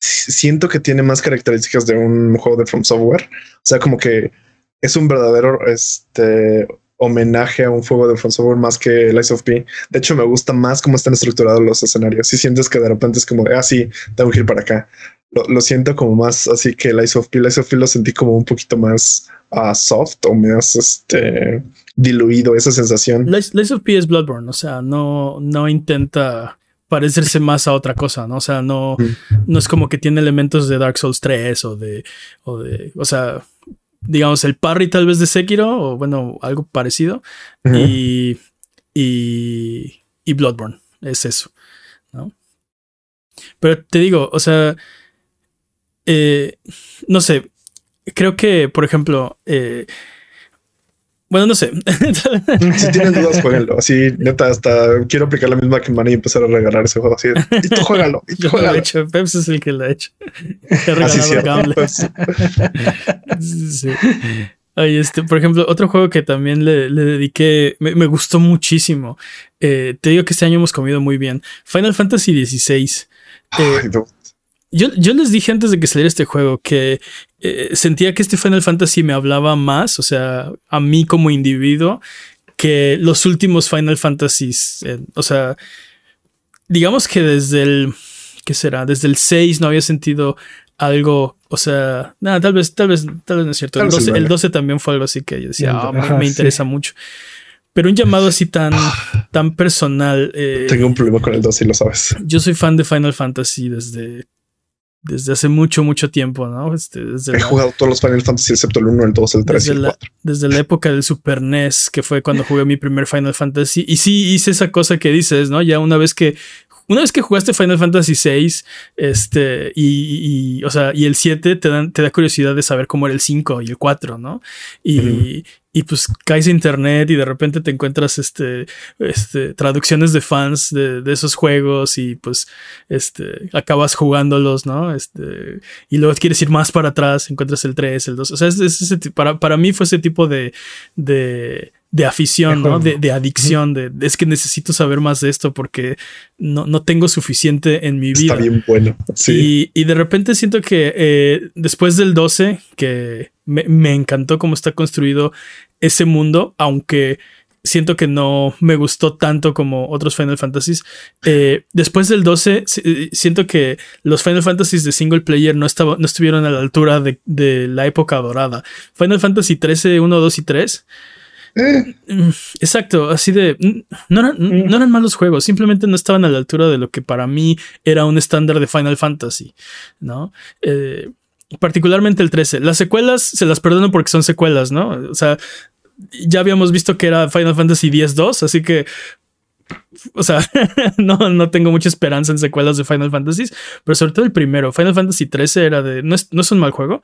siento que tiene más características de un juego de From Software. O sea, como que es un verdadero este, homenaje a un juego de From Software más que Lies of P. De hecho, me gusta más cómo están estructurados los escenarios. Si sientes que de repente es como de, ah, sí, tengo que ir para acá. Lo, lo siento como más así que Lies of P. Lies of P lo sentí como un poquito más ah, soft o más este, diluido esa sensación. Lies, of P es Bloodborne, o sea, no, no intenta parecerse más a otra cosa, ¿no? O sea, no, no es como que tiene elementos de Dark Souls 3 o de, o de, o sea, digamos, el parry tal vez de Sekiro, o bueno, algo parecido, y, y, y Bloodborne, es eso, ¿no? Pero te digo, o sea, eh, no sé, creo que, por ejemplo, eh, bueno, no sé. <laughs> Si tienen dudas, jueguenlo. Así, neta, hasta quiero aplicar la misma que Manny y empezar a regalar ese juego. Así, y tú juégalo, y tú Yo lo he juégalo. hecho, Peps es el que lo ha hecho. <laughs> Así cierto. Gamble. Pues, <laughs> Sí. Ay, este, por ejemplo, otro juego que también le, le dediqué, me, me gustó muchísimo. Eh, te digo que este año hemos comido muy bien. Final Fantasy XVI. Eh, ay, no. yo, yo les dije antes de que saliera este juego que eh, sentía que este Final Fantasy me hablaba más, o sea, a mí como individuo, que los últimos Final Fantasies. Eh, o sea, digamos que desde el. ¿Qué será? Desde el 6 no había sentido algo. O sea, nada, tal vez, tal vez, tal vez no es cierto. El 12, el 12, también fue algo así que yo decía, ah, me, interesa mucho. Pero un llamado así tan, <sighs> tan personal. Eh, Tengo un problema con el 12 y lo sabes. Yo soy fan de Final Fantasy desde desde hace mucho, mucho tiempo, ¿no? Este, He jugado todos los Final Fantasy excepto el 1, el 2, el 3 y el 4. desde la época del Super NES, que fue cuando jugué mi primer Final Fantasy. Y sí hice esa cosa que dices, ¿no? Ya una vez que una vez que jugaste Final Fantasy VI, este, y, o sea, y el 7 te, dan, te da curiosidad de saber cómo era el 5 y el 4, ¿no? Y, y pues caes a internet y de repente te encuentras este, este, traducciones de fans de, de, esos juegos y pues este, acabas jugándolos, ¿no? Este, y luego quieres ir más para atrás, encuentras el 3, el 2. O sea, es, ese, para, para mí fue ese tipo de, de, de afición, ¿no? De, de adicción, de, es que necesito saber más de esto porque no, no tengo suficiente en mi vida. Está bien bueno. Sí. Y, y de repente siento que eh, después del 12, que me, me, encantó cómo está construido ese mundo, aunque siento que no me gustó tanto como otros Final Fantasies. Eh, después del 12, eh, siento que los Final Fantasies de single player no, estaba, no estuvieron a la altura de, de, la época dorada. Final Fantasy 13, 1, 2 y 3. Eh. Exacto, así de. No eran, no eran malos juegos, simplemente no estaban a la altura de lo que para mí era un estándar de Final Fantasy, ¿no? Eh, particularmente el 13. Las secuelas se las perdono porque son secuelas, ¿no? O sea, ya habíamos visto que era Final Fantasy X-2, así que o sea, <laughs> no, no tengo mucha esperanza en secuelas de Final Fantasy, pero sobre todo el primero, Final Fantasy 13 era de, no es, no es un mal juego,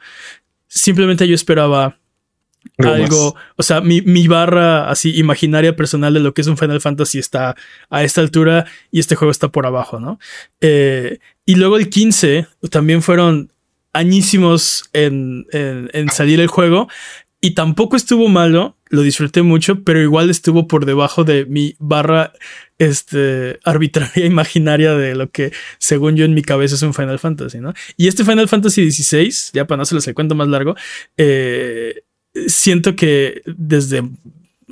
simplemente yo esperaba algo, o sea, mi, mi, barra así imaginaria personal de lo que es un Final Fantasy está a esta altura y este juego está por abajo, ¿no? Eh, y luego el 15 también fueron añísimos en, en, salir el juego y tampoco estuvo malo, lo disfruté mucho, pero igual estuvo por debajo de mi barra este, arbitraria <laughs> imaginaria de lo que según yo en mi cabeza es un Final Fantasy, ¿no? Y este Final Fantasy XVI, ya para no se el cuento más largo, eh, siento que desde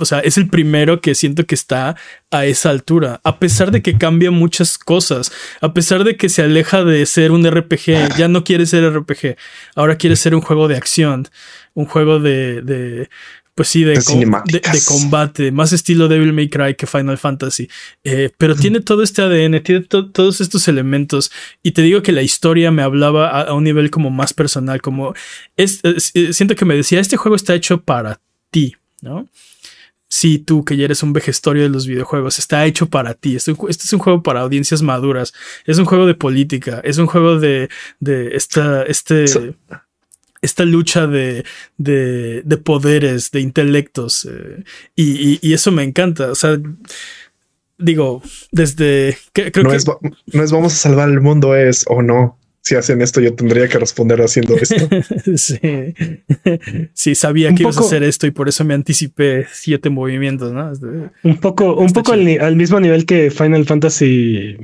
o sea, es el primero que siento que está a esa altura, a pesar de que cambia muchas cosas, a pesar de que se aleja de ser un RPG, ya no quiere ser RPG, ahora quiere ser un juego de acción, un juego de, de pues sí, de, de, combate, más estilo Devil May Cry que Final Fantasy, eh, pero tiene todo este ADN, tiene todos estos elementos y te digo que la historia me hablaba a, un nivel como más personal, como es, siento que me decía, este juego está hecho para ti, ¿no? sí, tú que ya eres un vejestorio de los videojuegos, está hecho para ti. Este, este, es un juego para audiencias maduras. Es un juego de política. Es un juego de, de esta, este, esta lucha de, de, de, poderes, de intelectos. Eh, y, y, eso me encanta. O sea, digo, desde que, creo no que es, no es vamos a salvar el mundo, es o no si hacen esto, yo tendría que responder haciendo esto. <laughs> sí. sí, sabía que ibas a hacer esto y por eso me anticipé siete movimientos, ¿no? un poco, un poco al, al, mismo nivel que Final Fantasy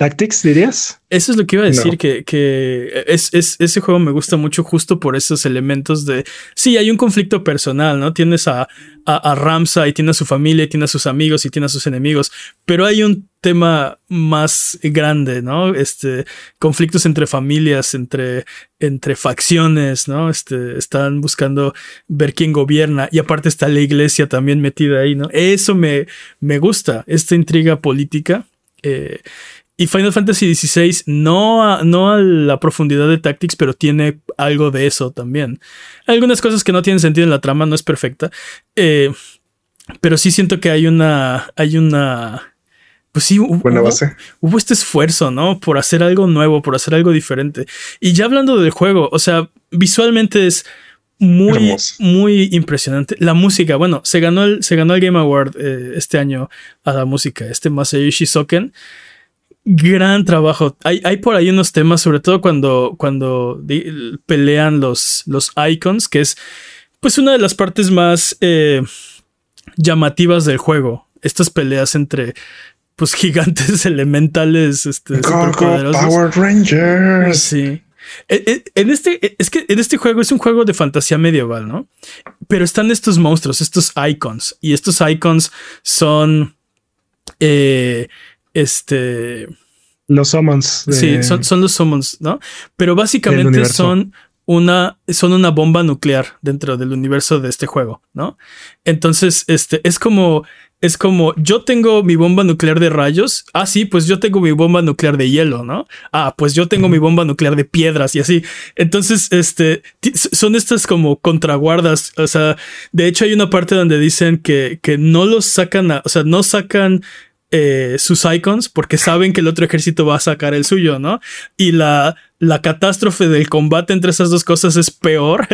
Tactics, dirías. Eso es lo que iba a decir, que, que es, es, ese juego me gusta mucho justo por esos elementos de... Sí, hay un conflicto personal, ¿no? Tienes a, a, a Ramsa y tiene a su familia y tiene a sus amigos y tiene a sus enemigos, pero hay un tema más grande, ¿no? Este, conflictos entre familias, entre, entre facciones, ¿no? Este, están buscando ver quién gobierna y aparte está la iglesia también metida ahí, ¿no? Eso me, me gusta, esta intriga política. Eh, y Final Fantasy XVI no a, no a la profundidad de Tactics, pero tiene algo de eso también. Hay algunas cosas que no tienen sentido en la trama, no es perfecta. Eh, pero sí siento que hay una. Hay una. Pues sí, hubo, Buena base. hubo este esfuerzo, ¿no? Por hacer algo nuevo, por hacer algo diferente. Y ya hablando del juego, o sea, visualmente es muy, Hermoso. muy impresionante. La música, bueno, se ganó el, se ganó el Game Award eh, este año a la música, este Masayoshi Soken gran trabajo. Hay, hay, por ahí unos temas, sobre todo cuando, cuando pelean los, los icons, que es pues una de las partes más eh, llamativas del juego. Estas peleas entre pues <laughs> gigantes elementales este, Power Rangers. Sí. E, e, en este, e, es que en este juego es un juego de fantasía medieval, ¿no? Pero están estos monstruos, estos icons. Y estos icons son. Eh, este. Los summons. Sí, son, son, los summons, ¿no? Pero básicamente son una, son una bomba nuclear dentro del universo de este juego, ¿no? Entonces, este, es como es como, yo tengo mi bomba nuclear de rayos. Ah, sí, pues yo tengo mi bomba nuclear de hielo, ¿no? Ah, pues yo tengo mi bomba nuclear de piedras y así. Entonces, este, son estas como contraguardas. O sea, de hecho hay una parte donde dicen que, que no los sacan, o sea, no sacan eh, sus icons porque saben que el otro ejército va a sacar el suyo, ¿no? Y la, la catástrofe del combate entre esas dos cosas es peor.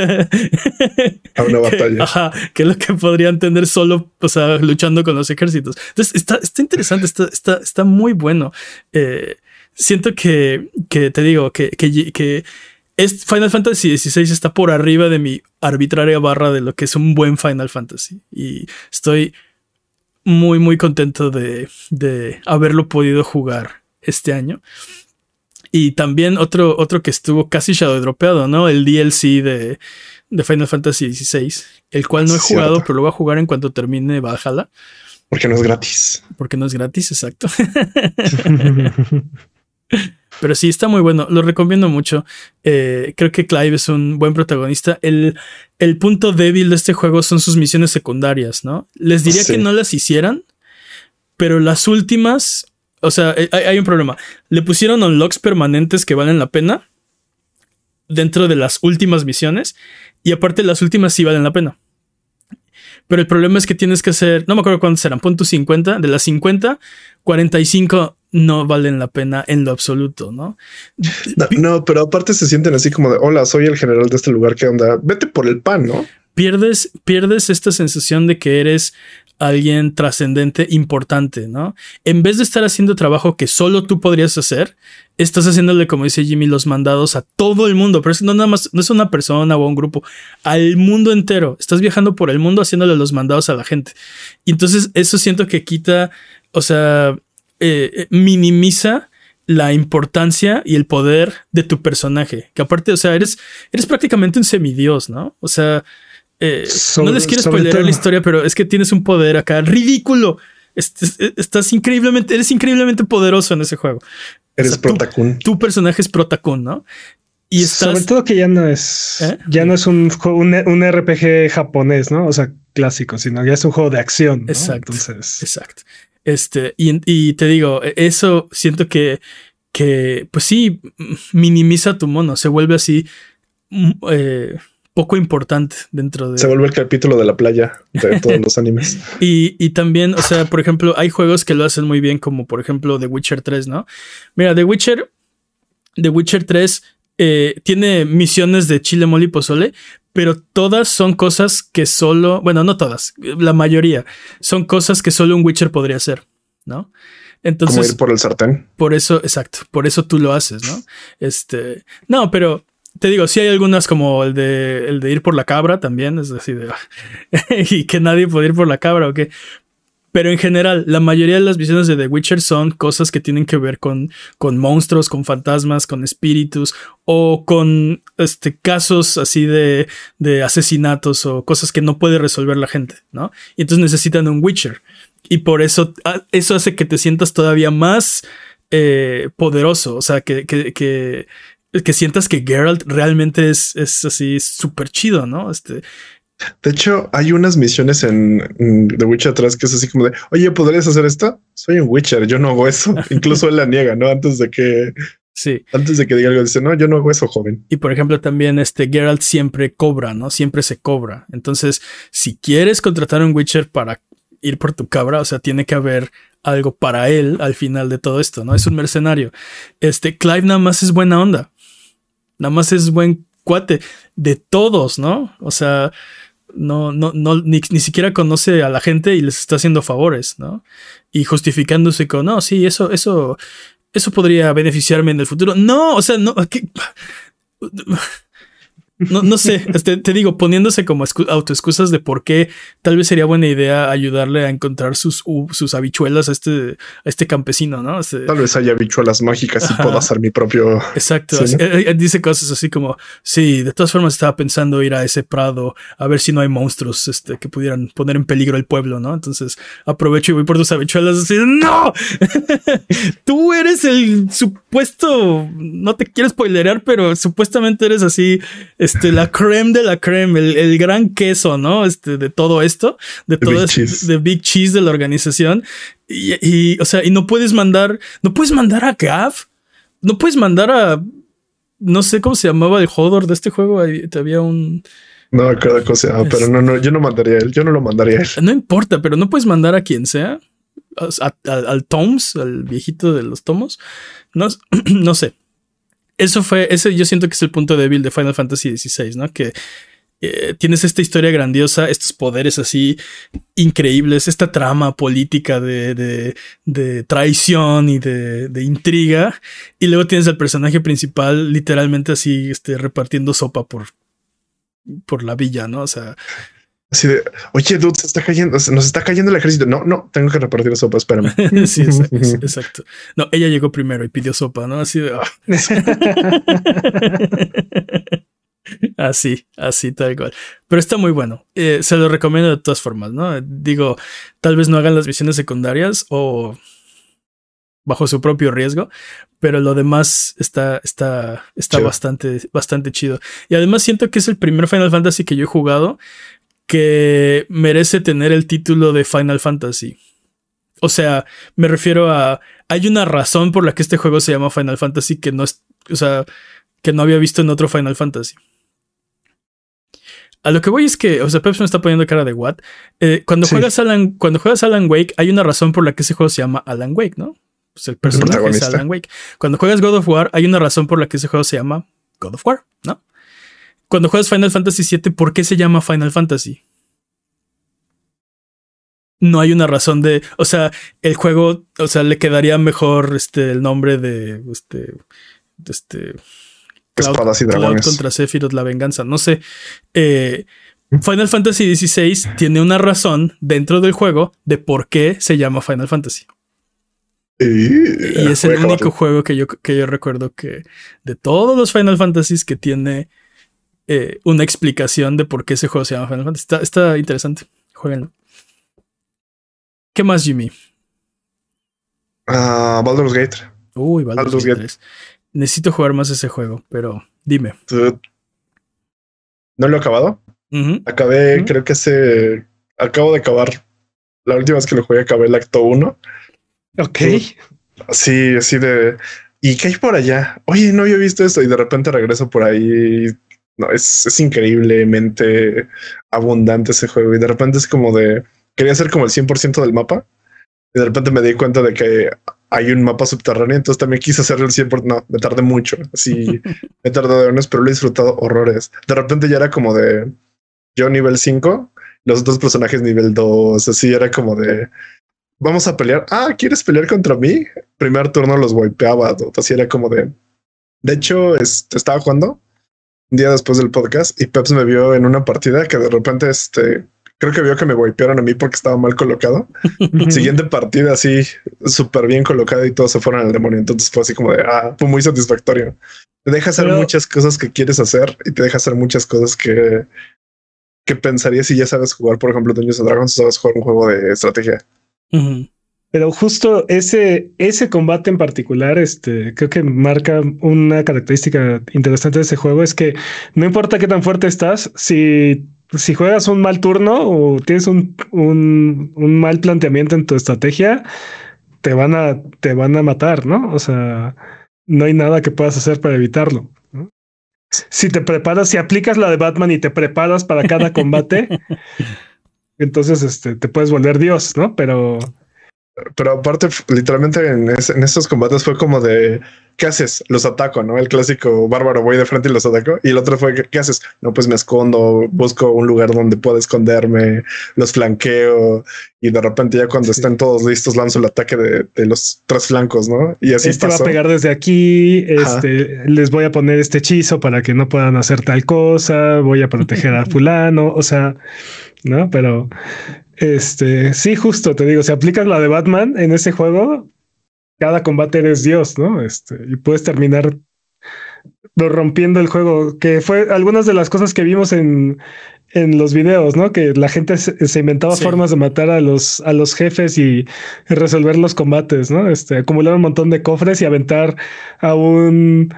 a una batalla. Ajá, que lo que podrían tener solo, o sea, luchando con los ejércitos. Entonces, está, está interesante, está, está, está muy bueno. Eh, siento que, que, te digo, que, que, que Final Fantasy XVI está por arriba de mi arbitraria barra de lo que es un buen Final Fantasy. Y estoy muy, muy contento de, de haberlo podido jugar este año. Y también otro, otro que estuvo casi shadow dropeado, ¿no? El DLC de, de Final Fantasy XVI, el cual no he jugado, pero lo voy a jugar en cuanto termine Valhalla. Porque no es gratis. Porque no es gratis, exacto. <laughs> <laughs> Pero sí, está muy bueno. Lo recomiendo mucho. Eh, creo que Clive es un buen protagonista. El, el, punto débil de este juego son sus misiones secundarias, ¿no? Les diría que no las hicieran, pero las últimas, o sea, eh, hay, hay, un problema. Le pusieron unlocks permanentes que valen la pena dentro de las últimas misiones y aparte las últimas sí valen la pena. Pero el problema es que tienes que hacer, no me acuerdo cuántos eran, punto 50, de las 50, 45 no valen la pena en lo absoluto, ¿no? ¿no? pero aparte se sienten así como de, hola, soy el general de este lugar, ¿qué onda? Vete por el pan, ¿no? Pierdes, pierdes esta sensación de que eres alguien trascendente, importante, ¿no? En vez de estar haciendo trabajo que solo tú podrías hacer, estás haciéndole, como dice Jimmy, los mandados a todo el mundo, pero eso no nada más, no es una persona o un grupo, al mundo entero. Estás viajando por el mundo haciéndole los mandados a la gente. Y entonces eso siento que quita, o sea, eh, eh, minimiza la importancia y el poder de tu personaje. Que aparte, o sea, eres, eres prácticamente un semidios, ¿no? O sea, eh, no les quiero spoiler la historia, pero es que tienes un poder acá ridículo. Estás, increíblemente, eres increíblemente poderoso en ese juego. Eres Protacun. Tu, personaje es Protacun, ¿no? Y estás... Sobre todo que ya no es, ya no es un, un, un, RPG japonés, ¿no? O sea, clásico, sino ya es un juego de acción. Exacto. Entonces... Exacto. Este, y, te digo, e, eso siento que, que, pues sí, minimiza tu mono, se vuelve así eh, poco importante dentro de... Se vuelve el capítulo de la playa de todos los <laughs> animes. y, y, también, o sea, por ejemplo, hay juegos que lo hacen muy bien, como por ejemplo The Witcher 3, ¿no? Mira, The Witcher, The Witcher 3 eh, tiene misiones de chile, mole y pozole, pero todas son cosas que solo, bueno, no todas, la mayoría son cosas que solo un Witcher podría hacer, ¿no? Entonces, Como ir por el sartén. Por eso, exacto, por eso tú lo haces, ¿no? Este, no, pero te digo, sí hay algunas como el de, el de ir por la cabra también, es decir, <laughs> y que nadie puede ir por la cabra o qué. Pero en general, la mayoría de las visiones de The Witcher son cosas que tienen que ver con, con monstruos, con fantasmas, con espíritus o con este, casos así de, de asesinatos o cosas que no puede resolver la gente, ¿no? Y entonces necesitan un Witcher. Y por eso ah, eso hace que te sientas todavía más eh, poderoso, o sea, que, que, que, que, sientas que Geralt realmente es, es así súper chido, ¿no? Este, de hecho, hay unas misiones en, The Witcher 3 que es así como de, oye, ¿podrías hacer esto? Soy un Witcher, yo no hago eso. <laughs> Incluso él la niega, ¿no? Antes de que... Sí. Antes de que diga algo, dice, no, yo no hago eso, joven. Y por ejemplo, también este Geralt siempre cobra, ¿no? Siempre se cobra. Entonces, si quieres contratar a un Witcher para ir por tu cabra, o sea, tiene que haber algo para él al final de todo esto, ¿no? Es un mercenario. Este Clive nada más es buena onda. Nada más es buen cuate de todos, ¿no? O sea, no, no, no, ni, siquiera conoce a la gente y les está haciendo favores, ¿no? Y justificándose con, no, sí, eso, eso, eso podría beneficiarme en el futuro. No, o sea, no, no, no sé, <laughs> este, te digo, poniéndose como autoexcusas de por qué tal vez sería buena idea ayudarle a encontrar sus, sus habichuelas a este, a este campesino, ¿no? Este, tal vez haya habichuelas mágicas y puedo hacer mi propio. Exacto. Eh, eh, dice cosas así como: Sí, de todas formas estaba pensando ir a ese prado a ver si no hay monstruos este, que pudieran poner en peligro el pueblo, ¿no? Entonces aprovecho y voy por tus habichuelas así: ¡No! <laughs> Tú eres el supuesto. No te quiero spoilerear, pero supuestamente eres así este, la creme de la creme, el, gran queso, ¿no? Este, de todo esto, de todo esto, de Big Cheese de la organización. Y, o sea, y no puedes mandar, no puedes mandar a Gav, no puedes mandar a, no sé cómo se llamaba el Hodor de este juego, había un... No, cada cosa, pero no, no, yo no mandaría a él, yo no lo mandaría a él. No importa, pero no puedes mandar a quien sea, al Toms, al viejito de los tomos, no, <clears throat> no sé eso fue, ese yo siento que es el punto débil de Final Fantasy XVI, ¿no? Que eh, tienes esta historia grandiosa, estos poderes así increíbles, esta trama política de, de, traición y de, de, intriga, y luego tienes al personaje principal literalmente así este, repartiendo sopa por, por la villa, ¿no? O sea, Así de, oye, dude, se está cayendo, nos está cayendo el ejército. No, no, tengo que repartir la sopa, espérame. <laughs> <laughs> sí, exacto, No, ella llegó primero y pidió sopa, ¿no? Así de. Ah. <laughs> así, así, tal cual. Pero está muy bueno. Eh, se lo recomiendo de todas formas, ¿no? Digo, tal vez no hagan las misiones secundarias o bajo su propio riesgo, pero lo demás está, está, está bastante, bastante chido. Y además siento que es el primer Final Fantasy que yo he jugado que merece tener el título de Final Fantasy. O sea, me refiero a. Hay una razón por la que este juego se llama Final Fantasy que no es. O sea, que no había visto en otro Final Fantasy. A lo que voy es que, o sea, Peps me está poniendo cara de what. Eh, cuando, juegas Alan, cuando juegas Alan Wake, hay una razón por la que ese juego se llama Alan Wake, ¿no? Pues el personaje es Alan Wake. Cuando juegas God of War, hay una razón por la que ese juego se llama God of War, ¿no? Cuando juegas Final Fantasy VII, ¿por qué se llama Final Fantasy? No hay una razón de, o sea, el juego, o sea, le quedaría mejor este el nombre de este de este Cloud, y dragones. contra Sephiroth, la venganza, no sé. Eh, Final Fantasy XVI tiene una razón dentro del juego de por qué se llama Final Fantasy. Y, es el único juego que yo, que yo recuerdo que de todos los Final Fantasies que tiene eh, una explicación de por qué ese juego se llama Final Fantasy. Está, interesante. Jueguenlo. ¿Qué más, Jimmy? Uh, Baldur's Gate. Uy, Baldur's, Gate. Necesito jugar más ese juego, pero dime. ¿No lo he acabado? Acabé, creo que ese. Acabo de acabar. La última vez que lo jugué, acabé el acto 1. Ok. Así, así de. ¿Y qué hay por allá? Oye, no había visto esto. Y de repente regreso por ahí no, es, es increíblemente abundante ese juego y de repente es como de, quería ser como el 100% del mapa y de repente me di cuenta de que hay un mapa subterráneo, entonces también quise hacer el 100%, no, me tardé mucho, así <laughs> me tardé de unos, pero lo he disfrutado horrores. De repente ya era como de yo nivel 5, los dos personajes nivel 2, así era como de vamos a pelear. Ah, ¿quieres pelear contra mí? Primer turno los wipeaba, así era como de de hecho, este, estaba jugando día después del podcast y Peps me vio en una partida que de repente este creo que vio que me wipearon a mí porque estaba mal colocado. <laughs> Siguiente partida así súper bien colocada y todos se fueron al demonio. Entonces fue así como de ah, fue muy satisfactorio. Te deja hacer muchas cosas que quieres hacer y te deja hacer muchas cosas que, que pensaría si ya sabes jugar, por ejemplo, Dungeons and Dragons, sabes jugar un juego de estrategia. Pero justo ese, ese combate en particular, este, creo que marca una característica interesante de ese juego, es que no importa qué tan fuerte estás, si, si juegas un mal turno o tienes un, un, un mal planteamiento en tu estrategia, te van a, te van a matar, ¿no? O sea, no hay nada que puedas hacer para evitarlo. Si te preparas, si aplicas la de Batman y te preparas para cada combate, <laughs> entonces este, te puedes volver Dios, ¿no? Pero Pero aparte, literalmente en, en estos combates fue como de ¿qué haces? Los ataco, ¿no? El clásico bárbaro, voy de frente y los ataco. Y el otro fue, ¿qué, haces? No, pues me escondo, busco un lugar donde pueda esconderme, los flanqueo y de repente ya cuando estén todos listos lanzo el ataque de, los tres flancos, ¿no? Y así este va a pegar desde aquí, este, les voy a poner este hechizo para que no puedan hacer tal cosa, voy a proteger a <laughs> fulano, o sea, ¿no? Pero este, sí, justo te digo, si aplicas la de Batman en ese juego, cada combate eres Dios, ¿no? Este, y puedes terminar rompiendo el juego, que fue algunas de las cosas que vimos en, en los videos, ¿no? Que la gente se, inventaba formas de matar a los, a los jefes y, resolver los combates, ¿no? Este, acumular un montón de cofres y aventar a un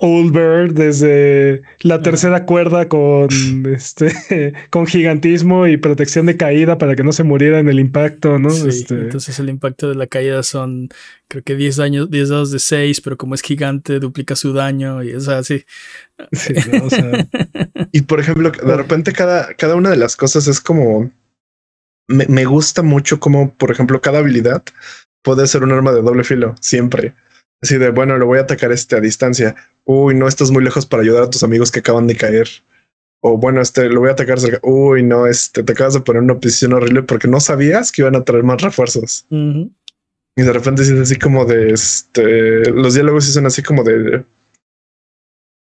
Old Bird desde la tercera cuerda con <laughs> este con gigantismo y protección de caída para que no se muriera en el impacto, ¿no? Este... Entonces el impacto de la caída son creo que 10 daños, 10 dados de 6, pero como es gigante, duplica su daño y es así. Sí, <laughs> y por ejemplo, de repente cada, cada una de las cosas es como me, me gusta mucho como, por ejemplo, cada habilidad puede ser un arma de doble filo, siempre. Así de, bueno, lo voy a atacar este a distancia. Uy, no estás muy lejos para ayudar a tus amigos que acaban de caer. O bueno, este lo voy a atacar cerca. Uy, no, este te acabas de poner una posición horrible porque no sabías que iban a traer más refuerzos. Y de repente es así como de este. Los diálogos son así como de.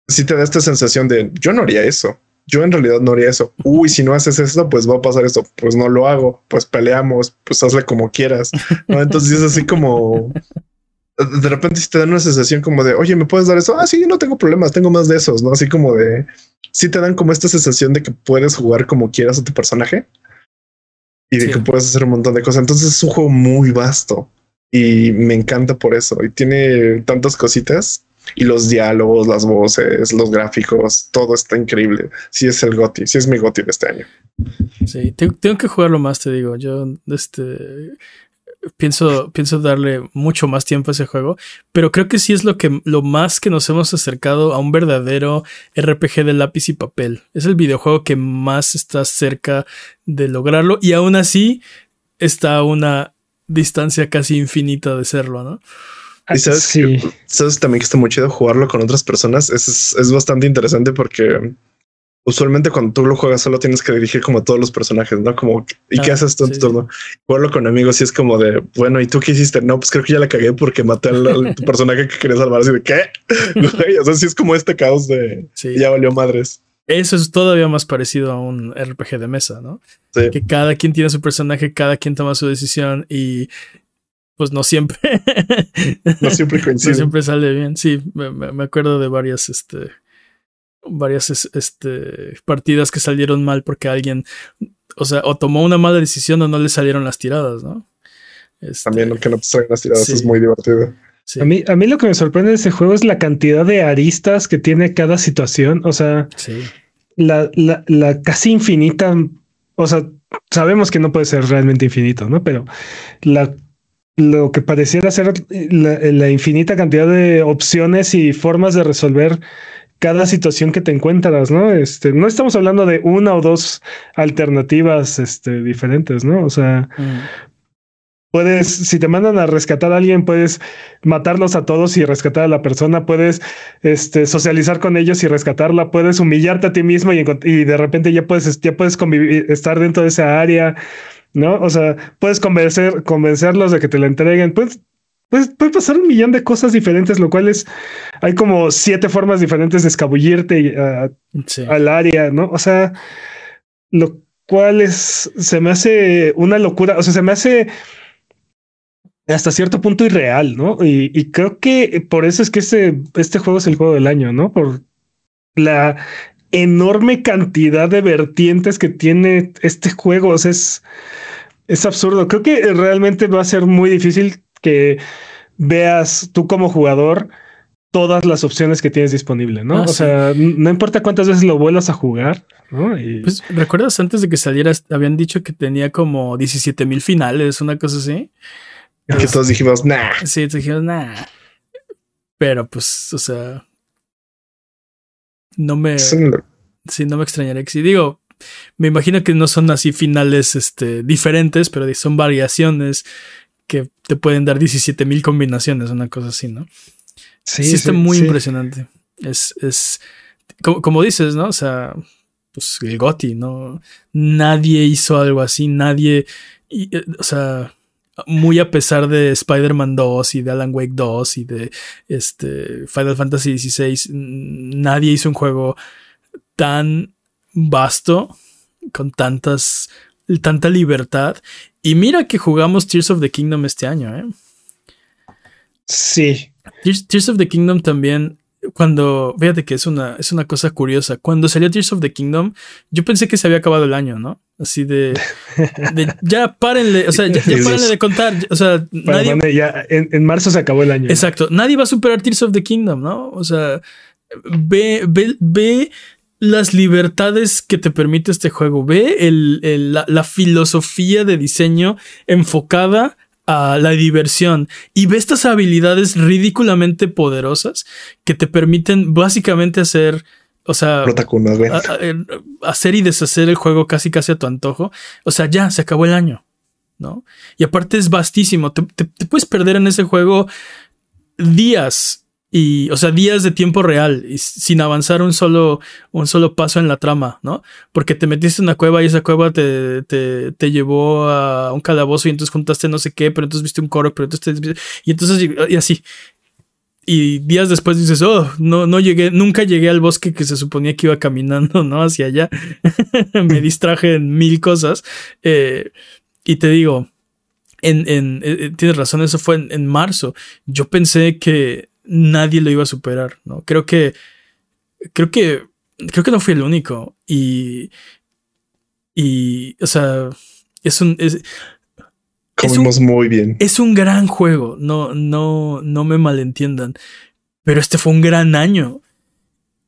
Si te da esta sensación de yo no haría eso. Yo en realidad no haría eso. Uy, si no haces eso, pues va a pasar eso. Pues no lo hago. Pues peleamos. Pues hazle como quieras. Entonces es así como de repente si te dan una sensación como de, oye, ¿me puedes dar eso? Ah, sí, no tengo problemas, tengo más de esos, ¿no? Así como de, sí te dan como esta sensación de que puedes jugar como quieras a tu personaje y de que puedes hacer un montón de cosas. Entonces es un juego muy vasto y me encanta por eso. Y tiene tantas cositas y los diálogos, las voces, los gráficos, todo está increíble. Sí es el GOTI, sí es mi GOTI de este año. Sí, tengo que jugarlo más, te digo. Yo, este, pienso, pienso darle mucho más tiempo a ese juego, pero creo que sí es lo que lo más que nos hemos acercado a un verdadero RPG de lápiz y papel. Es el videojuego que más está cerca de lograrlo y aún así está a una distancia casi infinita de serlo, ¿no? Y sabes, sí. sabes también que está muy chido jugarlo con otras personas. Es, es bastante interesante porque usualmente cuando tú lo juegas solo tienes que dirigir como todos los personajes, ¿no? Como, ¿y qué ah, haces tú en tu turno? Jugarlo con amigos y es como de, bueno, ¿y tú qué hiciste? No, pues creo que ya la cagué porque maté al, <laughs> personaje que quería salvar. Así de, ¿qué? <laughs> o sea, sí es como este caos de, ya valió madres. Eso es todavía más parecido a un RPG de mesa, ¿no? Que cada quien tiene su personaje, cada quien toma su decisión y pues no siempre. no siempre <laughs> coincide. No siempre sale bien. Sí, me, me acuerdo de varias, este, varias este, partidas que salieron mal porque alguien, o sea, o tomó una mala decisión o no le salieron las tiradas, ¿no? Este, También que no te salgan las tiradas es muy divertido. A, mí, a mí lo que me sorprende de ese juego es la cantidad de aristas que tiene cada situación. O sea, la, la, la casi infinita. O sea, sabemos que no puede ser realmente infinito, ¿no? Pero la lo que pareciera ser la, la, infinita cantidad de opciones y formas de resolver cada situación que te encuentras, ¿no? Este, no estamos hablando de una o dos alternativas este, diferentes, ¿no? O sea, mm. puedes, si te mandan a rescatar a alguien, puedes matarlos a todos y rescatar a la persona, puedes este, socializar con ellos y rescatarla, puedes humillarte a ti mismo y, y de repente ya puedes, ya puedes convivir, estar dentro de esa área. ¿no? O sea, puedes convencer, convencerlos de que te la entreguen. Pues pues puede pasar un millón de cosas diferentes, lo cual es, hay como siete formas diferentes de escabullirte al área, ¿no? O sea, lo cual es, se me hace una locura, o sea, se me hace hasta cierto punto irreal, ¿no? Y, creo que por eso es que este, este juego es el juego del año, ¿no? Por la enorme cantidad de vertientes que tiene este juego, o sea, es, es absurdo. Creo que realmente va a ser muy difícil que veas tú como jugador todas las opciones que tienes disponible, ¿no? Ah, o sea, no importa cuántas veces lo vuelvas a jugar, ¿no? Pues, ¿recuerdas antes de que saliera, habían dicho que tenía como 17 mil finales, una cosa así? que todos dijimos, nah. Sí, dijimos, nah. Pero pues, o sea, no me... Sí, no me extrañaría que sí. Digo, me imagino que no son así finales este, diferentes, pero son variaciones que te pueden dar 17 mil combinaciones, una cosa así, ¿no? Sí, sí está muy impresionante. Es, es como, dices, ¿no? O sea, pues el Gotti, ¿no? Nadie hizo algo así, nadie, eh, o sea, muy a pesar de Spider-Man 2 y de Alan Wake 2 y de este Final Fantasy XVI, nadie hizo un juego tan vasto, con tantas, tanta libertad. Y mira que jugamos Tears of the Kingdom este año, ¿eh? Sí. Tears, of the Kingdom también cuando, fíjate que es una, es una cosa curiosa. Cuando salió Tears of the Kingdom, yo pensé que se había acabado el año, ¿no? Así de, <laughs> ya párenle, o sea, ya, párenle de contar. O sea, nadie. ya en, marzo se acabó el año. Exacto. Nadie va a superar Tears of the Kingdom, ¿no? O sea, ve, ve, ve las libertades que te permite este juego. Ve el, la, filosofía de diseño enfocada a la diversión y ve estas habilidades ridículamente poderosas que te permiten básicamente hacer, o sea, hacer y deshacer el juego casi casi a tu antojo. O sea, ya se acabó el año, ¿no? Y aparte es vastísimo. te puedes perder en ese juego días y, o sea, días de tiempo real y sin avanzar un solo, un solo paso en la trama, ¿no? Porque te metiste en una cueva y esa cueva te, te, te llevó a un calabozo y entonces juntaste no sé qué, pero entonces viste un coro, pero entonces te, y entonces y así. Y días después dices, oh, no, no llegué, nunca llegué al bosque que se suponía que iba caminando, ¿no? Hacia allá. <laughs> Me distraje en mil cosas. Eh, y te digo, en, en, eh, tienes razón, eso fue en, en marzo. Yo pensé que nadie lo iba a superar, ¿no? Creo que, creo que, creo que no fui el único y, y, o sea, es un, es, Comimos muy bien. Es un gran juego, no, no, no me malentiendan, pero este fue un gran año.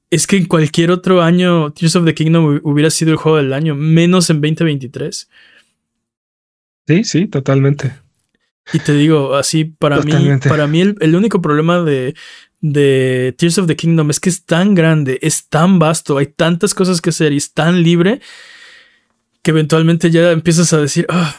Es que en cualquier otro año Tears of the Kingdom hubiera sido el juego del año, menos en 2023. Sí, sí, totalmente. Y te digo, así, para mí, para mí el, único problema de, de Tears of the Kingdom es que es tan grande, es tan vasto, hay tantas cosas que hacer y es tan libre que eventualmente ya empiezas a decir, ah,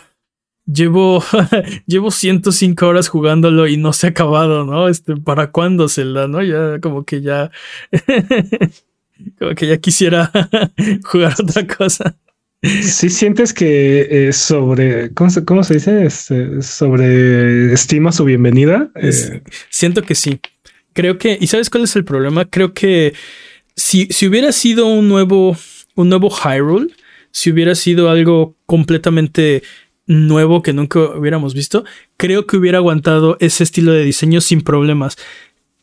llevo, <laughs> llevo 105 horas jugándolo y no se ha acabado, ¿no? Este, ¿para cuándo Zelda, no? Ya como que ya, <laughs> como que ya quisiera <laughs> jugar otra cosa. Si sientes que eh, sobre, ¿cómo se, cómo se dice? Este, sobre estima su bienvenida. Eh, siento que sí. Creo que, ¿y sabes cuál es el problema? Creo que si, si hubiera sido un nuevo, un nuevo Hyrule, si hubiera sido algo completamente nuevo que nunca hubiéramos visto, creo que hubiera aguantado ese estilo de diseño sin problemas.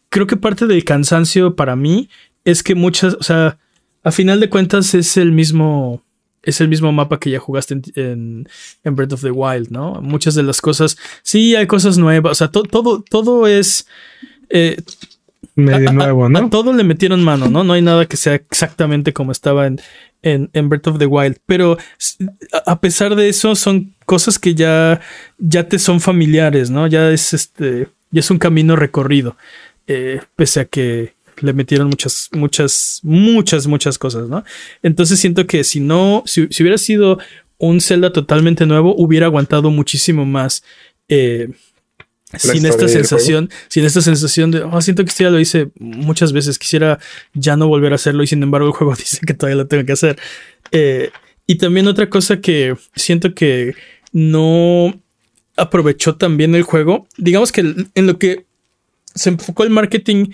Creo que parte del cansancio para mí es que muchas, o sea, a final de cuentas es el mismo es el mismo mapa que ya jugaste en, en, Breath of the Wild, ¿no? Muchas de las cosas, sí, hay cosas nuevas, o sea, todo, todo es... Eh, Medio nuevo, ¿no? A todo le metieron mano, ¿no? No hay nada que sea exactamente como estaba en, en, en, Breath of the Wild. Pero a pesar de eso, son cosas que ya, ya te son familiares, ¿no? Ya es este. Ya es un camino recorrido. Eh, pese a que le metieron muchas, muchas, muchas, muchas cosas, ¿no? Entonces siento que si no, si, hubiera sido un Zelda totalmente nuevo, hubiera aguantado muchísimo más. Eh, sin esta sensación, sin esta sensación de, oh, siento que esto ya lo hice muchas veces, quisiera ya no volver a hacerlo y sin embargo el juego <laughs> dice que todavía lo tengo que hacer. Eh, y también otra cosa que siento que no aprovechó también el juego, digamos que en lo que se enfocó el marketing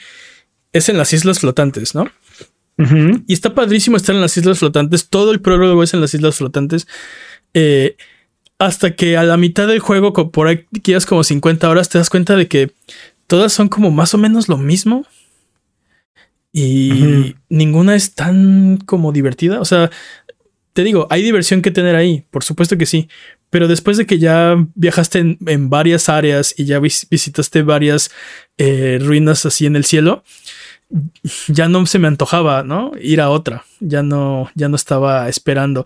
es en las islas flotantes, ¿no? Y está padrísimo estar en las islas flotantes. Todo el prólogo es en las islas flotantes. Eh, hasta que a la mitad del juego, por ahí quieras como 50 horas, te das cuenta de que todas son como más o menos lo mismo. Y ninguna es tan como divertida. O sea, te digo, hay diversión que tener ahí, por supuesto que sí. Pero después de que ya viajaste en, varias áreas y ya visitaste varias eh, ruinas así en el cielo, ya no se me antojaba, ¿no? Ir a otra. Ya no, ya no estaba esperando.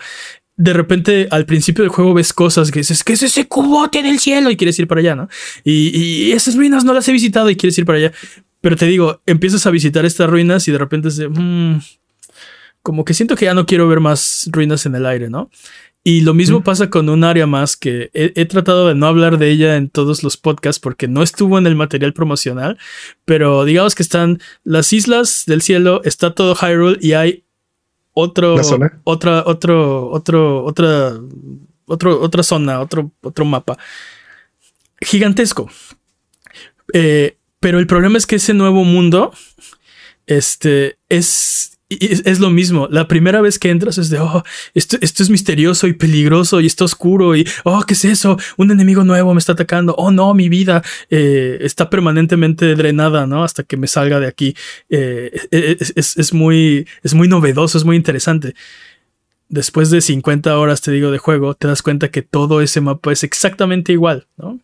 De repente, al principio del juego ves cosas que dices, ¿qué es ese cubote del cielo? Y quieres ir para allá, ¿no? Y, esas ruinas no las he visitado y quieres ir para allá. Pero te digo, empiezas a visitar estas ruinas y de repente es de, mm, como que siento que ya no quiero ver más ruinas en el aire, ¿no? Y lo mismo pasa con un área más que he, tratado de no hablar de ella en todos los podcasts porque no estuvo en el material promocional, pero digamos que están las islas del cielo, está todo Hyrule y hay otro, otra, otro, otro, otra, otro, otra zona, otro, otro mapa. Gigantesco. Eh, pero el problema es que ese nuevo mundo, este, es es, lo mismo. La primera vez que entras es de, oh, esto, esto, es misterioso y peligroso y está oscuro y, oh, ¿qué es eso? Un enemigo nuevo me está atacando. Oh, no, mi vida eh, está permanentemente drenada, ¿no? Hasta que me salga de aquí. Eh, es, es, muy, es muy novedoso, es muy interesante. Después de 50 horas, te digo, de juego, te das cuenta que todo ese mapa es exactamente igual, ¿no?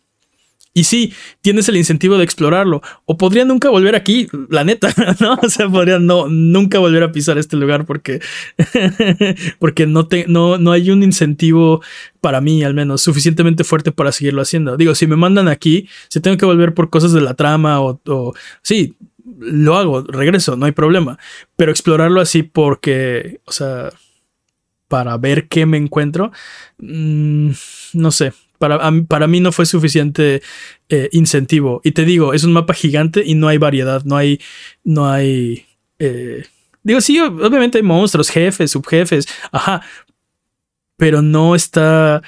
Y sí, tienes el incentivo de explorarlo. O podría nunca volver aquí, la neta, <laughs> ¿no? O sea, podría no, nunca volver a pisar este lugar porque, <laughs> porque no, te, no, no hay un incentivo para mí, al menos, suficientemente fuerte para seguirlo haciendo. Digo, si me mandan aquí, si tengo que volver por cosas de la trama o, o sí, lo hago, regreso, no hay problema. Pero explorarlo así porque, o sea, para ver qué me encuentro, mm, no sé, para, para mí no fue suficiente eh, incentivo. Y te digo, es un mapa gigante y no hay variedad, no hay, no hay, eh, digo, sí, obviamente hay monstruos, jefes, subjefes, ajá, pero no está,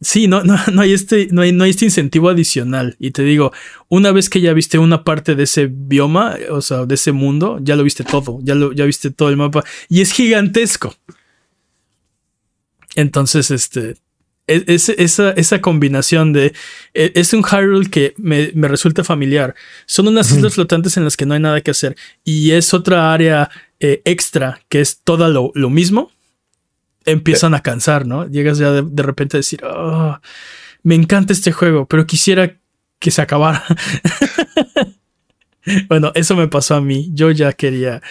sí, no, no, no hay este, no hay, no hay este incentivo adicional. Y te digo, una vez que ya viste una parte de ese bioma, o sea, de ese mundo, ya lo viste todo, ya lo, ya viste todo el mapa y es gigantesco. Entonces, este, es, esa, esa, combinación de e, es un Hyrule que me, resulta familiar. Son unas islas flotantes en las que no hay nada que hacer. Y es otra área eh, extra que es todo lo, mismo. Empiezan a cansar, ¿no? Llegas ya de, repente a decir, oh, me encanta este juego, pero quisiera que se acabara. <laughs> bueno, eso me pasó a mí. Yo ya quería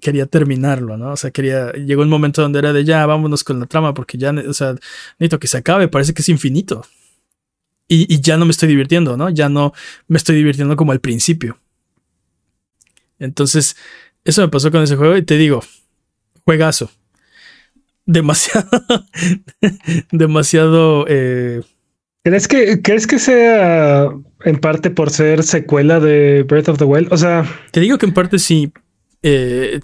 quería terminarlo, ¿no? O sea, quería, llegó un momento donde era de ya, vámonos con la trama porque ya, o sea, necesito que se acabe, parece que es infinito. Y, ya no me estoy divirtiendo, ¿no? Ya no me estoy divirtiendo como al principio. Entonces, eso me pasó con ese juego y te digo, juegazo. Demasiado, <laughs> demasiado... Eh, ¿Crees que, ¿Crees que sea en parte por ser secuela de Breath of the Wild? O sea... Te digo que en parte sí, eh,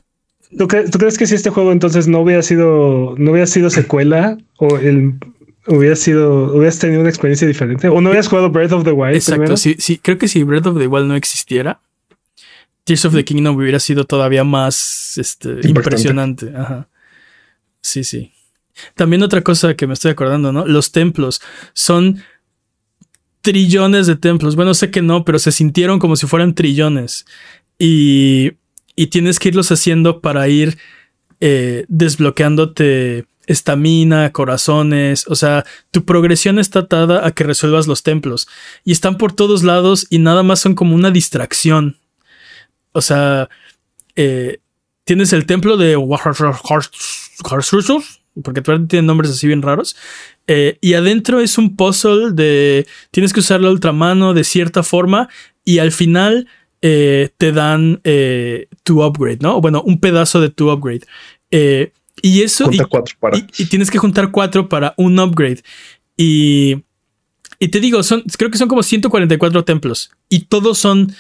¿Tú, crees que si este juego entonces no hubiera sido, no hubiera sido secuela o el hubiera sido, hubieras tenido una experiencia diferente o no hubieras jugado Breath of the Wild? Exacto. Sí, sí, creo que si Breath of the Wild no existiera, Tears of the Kingdom hubiera sido todavía más este, impresionante. Ajá. Sí, sí. También otra cosa que me estoy acordando, ¿no? Los templos son trillones de templos. Bueno, sé que no, pero se sintieron como si fueran trillones. Y y tienes que irlos haciendo para ir eh, desbloqueándote estamina, corazones, o sea, tu progresión está atada a que resuelvas los templos y están por todos lados y nada más son como una distracción. O sea, eh, tienes el templo de porque tienen nombres así bien raros. Eh, y adentro es un puzzle de tienes que usar la ultramano de cierta forma y al final eh, te dan eh, tu upgrade, ¿no? Bueno, un pedazo de tu upgrade. Eh, y eso. Y, tienes que juntar cuatro para un upgrade. Y. Y te digo, son, creo que son como 144 templos. Y todos son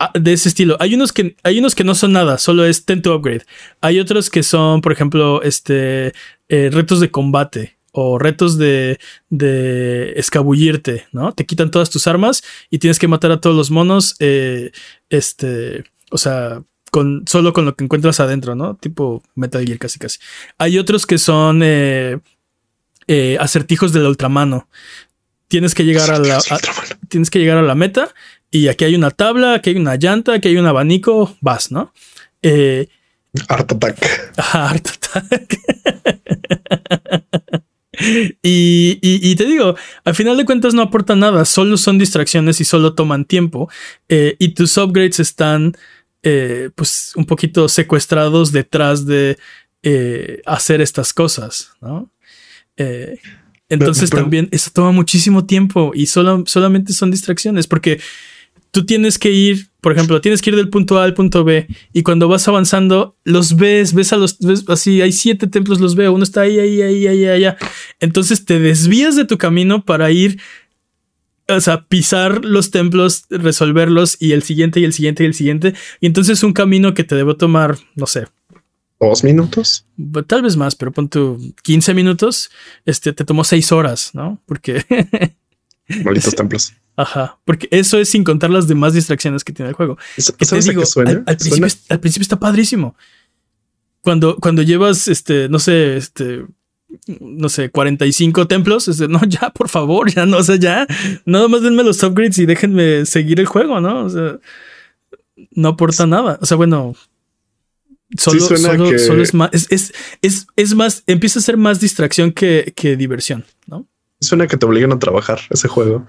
ah, de ese estilo. Hay unos que, hay unos que no son nada, solo es ten to upgrade. Hay otros que son, por ejemplo, este, retos de combate o retos de, de escabullirte, ¿no? Te quitan todas tus armas y tienes que matar a todos los monos, eh, este, o sea, con, solo con lo que encuentras adentro, ¿no? Tipo Metal Gear casi casi. Hay otros que son eh, eh, acertijos de la ultramano. Tienes que llegar a la, tienes que llegar a la meta y aquí hay una tabla, aquí hay una llanta, aquí hay un abanico, vas, ¿no? Art Attack. <laughs> Art Attack. <laughs> Y, te digo, al final de cuentas no aporta nada, solo son distracciones y solo toman tiempo. Eh, y tus upgrades están eh, pues un poquito secuestrados detrás de eh, hacer estas cosas, ¿no? entonces también eso toma muchísimo tiempo y solo, solamente son distracciones porque tú tienes que ir, por ejemplo, tienes que ir del punto A al punto B y cuando vas avanzando, los ves, ves a los, ves así, hay siete templos, los veo, uno está ahí, ahí, ahí, ahí, allá. Entonces te desvías de tu camino para ir, o sea, pisar los templos, resolverlos y el siguiente y el siguiente y el siguiente. Y entonces un camino que te debo tomar, no sé. Dos minutos. Tal vez más, pero pon tu 15 minutos, este, te tomó seis horas, ¿no? Porque... Malditos <laughs> templos. Ajá, porque eso es sin contar las demás distracciones que tiene el juego. Que te digo, al, principio, está padrísimo. Cuando, cuando llevas, este, no sé, este, no sé, 45 templos, este, no, ya, por favor, ya no, o sea, ya, nada más denme los upgrades y déjenme seguir el juego, ¿no? O sea, no aporta nada. O sea, bueno, solo, solo, es más, es, es, es, más, empieza a ser más distracción que, que diversión, ¿no? Suena que te obligan a trabajar ese juego.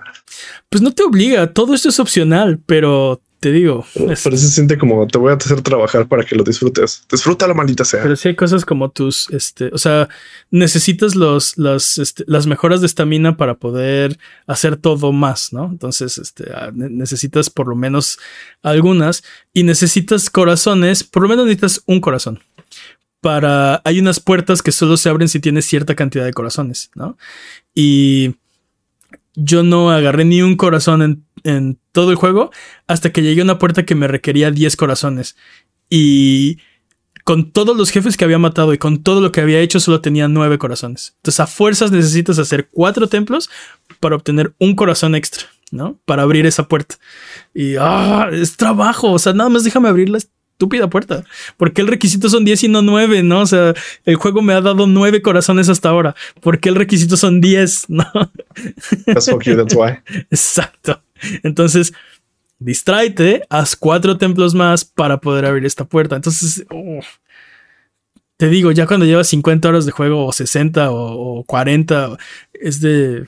Pues no te obliga, todo esto es opcional, pero te digo. Pero se siente como te voy a hacer trabajar para que lo disfrutes. Disfruta la maldita sea. Pero sí hay cosas como tus, este, o sea, necesitas los, las, este, las mejoras de estamina para poder hacer todo más, ¿no? Entonces, este, ah, necesitas por lo menos algunas y necesitas corazones, por lo menos necesitas un corazón para. Hay unas puertas que solo se abren si tienes cierta cantidad de corazones, ¿no? Y yo no agarré ni un corazón en, todo el juego hasta que llegué a una puerta que me requería 10 corazones. Y con todos los jefes que había matado y con todo lo que había hecho, solo tenía 9 corazones. Entonces, a fuerzas necesitas hacer 4 templos para obtener un corazón extra, ¿no? Para abrir esa puerta. Y ah, es trabajo. O sea, nada más déjame abrirla estúpida puerta. Porque el requisito son 10 y no 9, ¿no? O sea, el juego me ha dado 9 corazones hasta ahora. porque el requisito son 10? <laughs> ¿No? That's that's why. Exacto. Entonces, distráete, haz cuatro templos más para poder abrir esta puerta. Entonces, te digo, ya cuando llevas 50 horas de juego, o 60 o, o 40, es de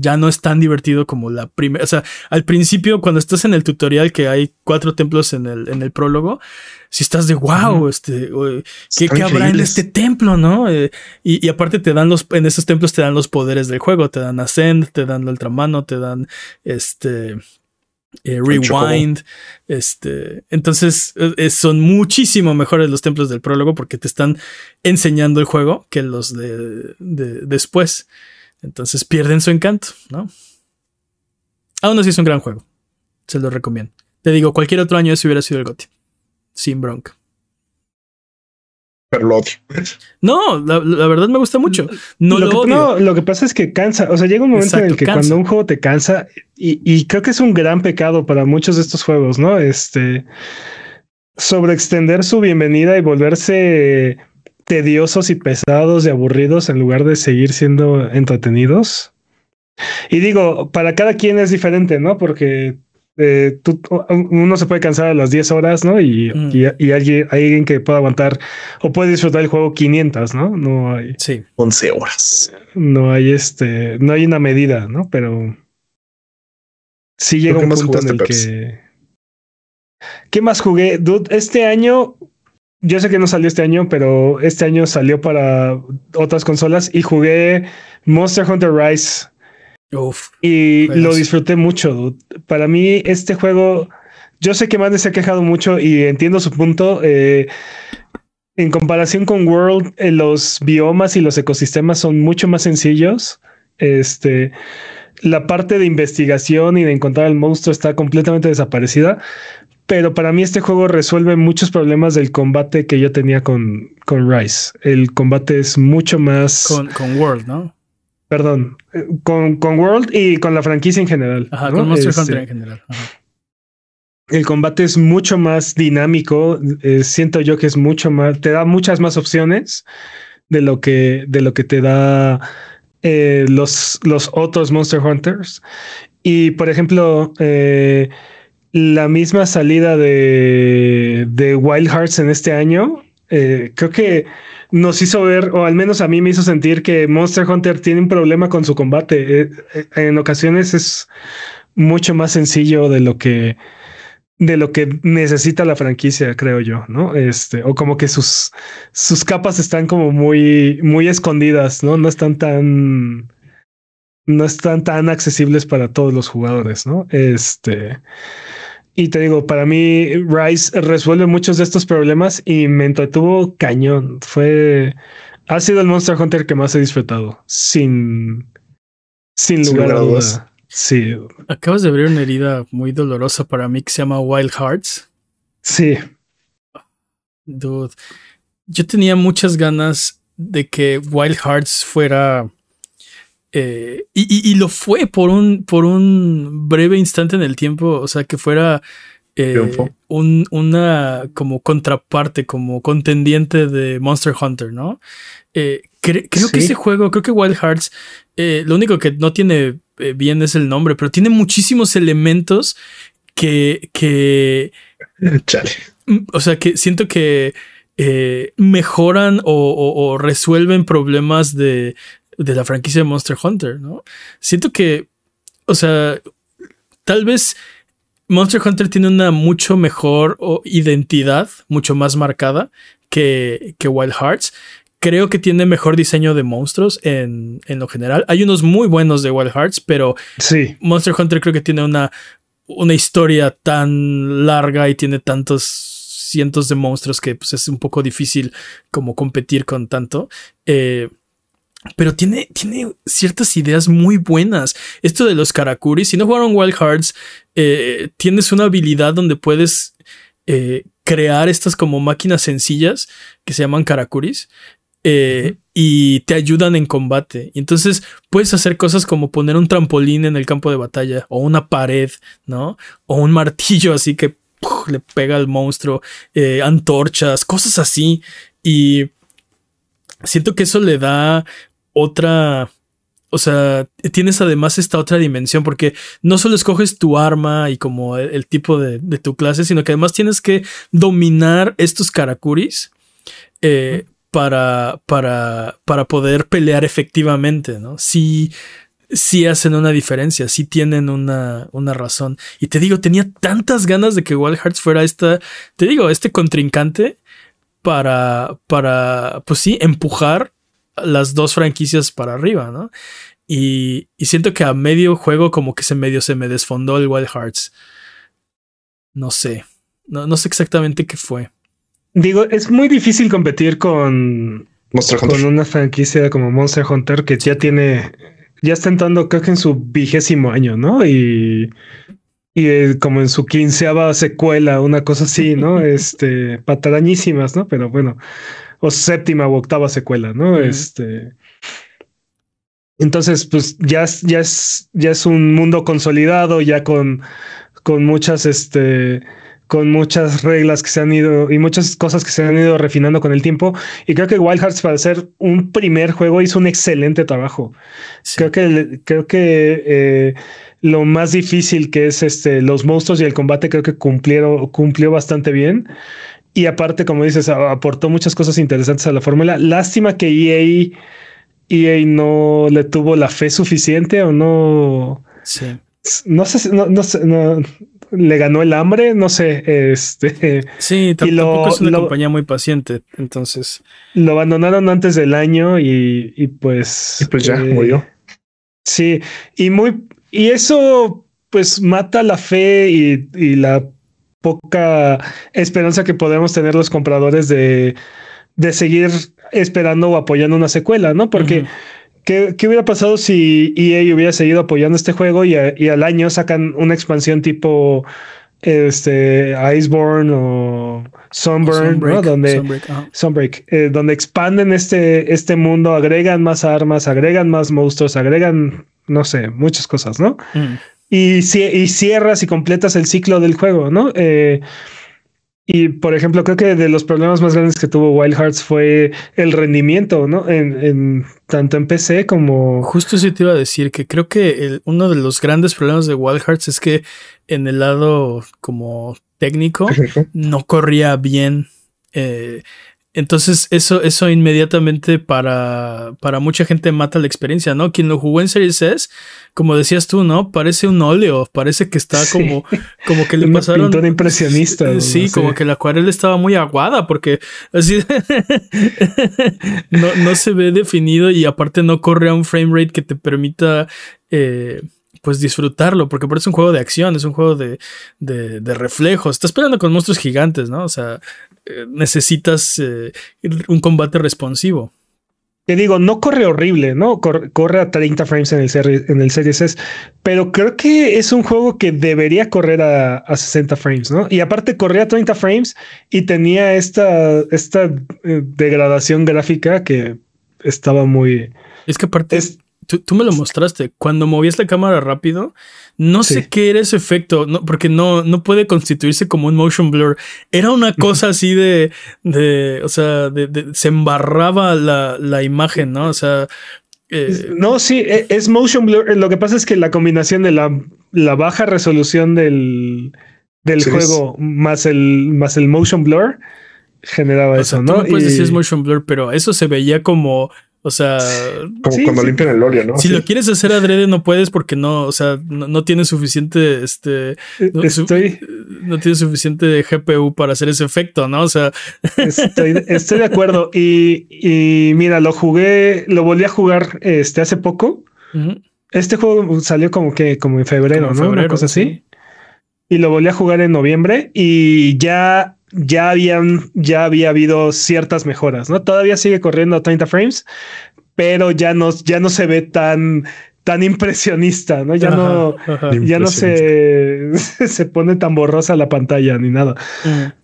ya no es tan divertido como la primera. O sea, al principio, cuando estás en el tutorial, que hay cuatro templos en el, en el prólogo, si estás de wow, este, ¿qué, habrá en este templo, no? Eh, y, aparte te dan los, en esos templos te dan los poderes del juego, te dan Ascend, te dan la ultramano, te dan este. Eh, rewind, este, entonces eh, son muchísimo mejores los templos del prólogo porque te están enseñando el juego que los de, de después. Entonces pierden su encanto, ¿no? Aún así es un gran juego. Se lo recomiendo. Te digo, cualquier otro año ese hubiera sido el GOTY. Sin bronca. Pero lo odio. No, la, verdad me gusta mucho. No lo, que, No, lo que pasa es que cansa. O sea, llega un momento en el que cuando un juego te cansa, y, y, creo que es un gran pecado para muchos de estos juegos, ¿no? Este sobreextender su bienvenida y volverse tediosos y pesados y aburridos en lugar de seguir siendo entretenidos. Y digo, para cada quien es diferente, ¿no? Porque eh, uno se puede cansar a las 10 horas, ¿no? Y, mm. y, alguien, hay alguien que puede aguantar o puede disfrutar el juego 500, ¿no? No hay. Sí. 11 horas. No hay este, no hay una medida, ¿no? Pero sí llega un punto en el que. ¿Qué más jugué? Dude, este año yo sé que no salió este año, pero este año salió para otras consolas y jugué Monster Hunter Rise. y lo disfruté mucho. Para mí, este juego, yo sé que Mande se ha quejado mucho y entiendo su punto. Eh, en comparación con World, eh, los biomas y los ecosistemas son mucho más sencillos. Este, la parte de investigación y de encontrar el monstruo está completamente desaparecida, pero para mí este juego resuelve muchos problemas del combate que yo tenía con, con Rise. El combate es mucho más... Con, con World, ¿no? Perdón, eh, con, con, World y con la franquicia en general. Ajá, con Monster Hunter este, en general. El combate es mucho más dinámico. Eh, siento yo que es mucho más, te da muchas más opciones de lo que, de lo que te da eh, los, los otros Monster Hunters. Y por ejemplo, eh, la misma salida de, Wild Hearts en este año, eh, creo que nos hizo ver, o al menos a mí me hizo sentir que Monster Hunter tiene un problema con su combate. Eh, eh, en ocasiones es mucho más sencillo de lo que de lo que necesita la franquicia, creo yo, ¿no? Este, o como que sus, sus capas están como muy, muy escondidas, ¿no? No están tan, no están tan accesibles para todos los jugadores, ¿no? Este, Y te digo, para mí, Rise resuelve muchos de estos problemas y me entretuvo cañón. Fue. Ha sido el Monster Hunter que más he disfrutado. Sin. Sin lugar a dudas. Sí. Acabas de abrir una herida muy dolorosa para mí que se llama Wild Hearts. Sí. Dude. Yo tenía muchas ganas de que Wild Hearts fuera. Eh, y, lo fue por un, por un breve instante en el tiempo. O sea, que fuera eh, un, una como contraparte, como contendiente de Monster Hunter, ¿no? Eh, creo que ese juego, creo que Wild Hearts, lo único que no tiene bien es el nombre, pero tiene muchísimos elementos que. que <laughs> Chale. O sea, que siento que eh, mejoran o, resuelven problemas de, la franquicia de Monster Hunter, ¿no? Siento que, o sea, tal vez Monster Hunter tiene una mucho mejor identidad, mucho más marcada que, que Wild Hearts. Creo que tiene mejor diseño de monstruos en, en, lo general. Hay unos muy buenos de Wild Hearts, pero sí. Monster Hunter creo que tiene una, una historia tan larga y tiene tantos cientos de monstruos que pues, es un poco difícil como competir con tanto. Eh, pero tiene, tiene ciertas ideas muy buenas. Esto de los Karakuris, si no jugaron Wild Hearts, eh, tienes una habilidad donde puedes eh, crear estas como máquinas sencillas que se llaman Karakuris. y te ayudan en combate. Y entonces puedes hacer cosas como poner un trampolín en el campo de batalla, o una pared, ¿no? O un martillo así que le pega al monstruo, eh, antorchas, cosas así. Y siento que eso le da otra... O sea, tienes además esta otra dimensión porque no solo escoges tu arma y como el, tipo de, tu clase, sino que además tienes que dominar estos karakuris eh, para, para, para poder pelear efectivamente, ¿no? Si sí hacen una diferencia, sí tienen una, una, razón. Y te digo, tenía tantas ganas de que Wild Hearts fuera esta, te digo, este contrincante para, para, pues sí, empujar las dos franquicias para arriba, ¿no? Y, y siento que a medio juego como que se medio se me desfondó el Wild Hearts. No sé, no, no sé exactamente qué fue. Digo, es muy difícil competir con, con una franquicia como Monster Hunter que ya tiene ya está entrando, creo que en su vigésimo año, ¿no? Y, y eh, como en su quinceava secuela, una cosa así, ¿no? <laughs> Este, patarañísimas, ¿no? Pero bueno, o séptima o octava secuela, ¿no? Este. Entonces, pues ya, ya es, ya es un mundo consolidado, ya con, con muchas, este, con muchas reglas que se han ido y muchas cosas que se han ido refinando con el tiempo. Y creo que Wild Hearts, para ser un primer juego, hizo un excelente trabajo. Creo que, creo que eh, lo más difícil que es este, los monstruos y el combate, creo que cumplieron, cumplió bastante bien. Y aparte, como dices, aportó muchas cosas interesantes a la fórmula. Lástima que EA, EA no le tuvo la fe suficiente o no. Sí. No sé, no, no sé, no, le ganó el hambre, no sé, este. Sí, tampoco es una compañía muy paciente, entonces. Lo abandonaron antes del año y, y pues. Y pues ya eh, murió. Sí, y muy. Y eso, pues, mata la fe y, y la poca esperanza que podemos tener los compradores de, de seguir esperando o apoyando una secuela, ¿no? Porque. ¿Qué, hubiera pasado si EA hubiera seguido apoyando este juego y, al año sacan una expansión tipo este Iceborne o Sunburn, ¿no? Donde Sunbreak, eh, donde expanden este, este mundo, agregan más armas, agregan más monstruos, agregan, no sé, muchas cosas, ¿no? Mm. Y, y, cierras y completas el ciclo del juego, ¿no? Eh, y por ejemplo, creo que de los problemas más grandes que tuvo Wild Hearts fue el rendimiento, ¿no? En, tanto en PC como. Justo eso te iba a decir que creo que uno de los grandes problemas de Wild Hearts es que en el lado como técnico no corría bien. Eh, entonces, eso, eso inmediatamente para, para mucha gente mata la experiencia, ¿no? Quien lo jugó en Series S, como decías tú, ¿no? Parece un óleo, parece que está como, como que le Una pasaron. Pintura impresionista. Sí, como que la acuarela estaba muy aguada, porque así <laughs> no, no se ve definido y aparte no corre a un frame rate que te permita. Eh, pues disfrutarlo, porque por eso es un juego de acción, es un juego de, de, reflejos. Estás peleando con monstruos gigantes, ¿no? O sea, eh, necesitas eh, un combate responsivo. Te digo, no corre horrible, ¿no? Corre, a 30 frames en el, en el Series S, pero creo que es un juego que debería correr a, 60 frames, ¿no? Y aparte corría a 30 frames y tenía esta, esta eh, degradación gráfica que estaba muy... Es que aparte... Es, Tú, me lo mostraste. Cuando movías la cámara rápido, no sé qué era ese efecto, no, porque no, no puede constituirse como un motion blur. Era una cosa así de, de o sea, de, se embarraba la, la, imagen, ¿no? O sea. Eh, no, sí, e, es motion blur. Lo que pasa es que la combinación de la, la baja resolución del, del juego más el, más el motion blur generaba eso, ¿no? puedes decir es motion blur, pero eso se veía como o sea, como cuando limpian el óleo, ¿no? Si lo quieres hacer adrede, no puedes porque no, o sea, no, tiene suficiente, este, no, estoy, no tiene suficiente GPU para hacer ese efecto, ¿no? O sea, estoy, de acuerdo. Y, mira, lo jugué, lo volví a jugar este hace poco. Este juego salió como que, como en febrero, ¿no? Una cosa así. Y lo volví a jugar en noviembre y ya ya habían, ya había habido ciertas mejoras, ¿no? Todavía sigue corriendo a 30 frames, pero ya no, ya no se ve tan, tan impresionista, ¿no? Ya no, ya no se, <laughs> se pone tan borrosa la pantalla ni nada.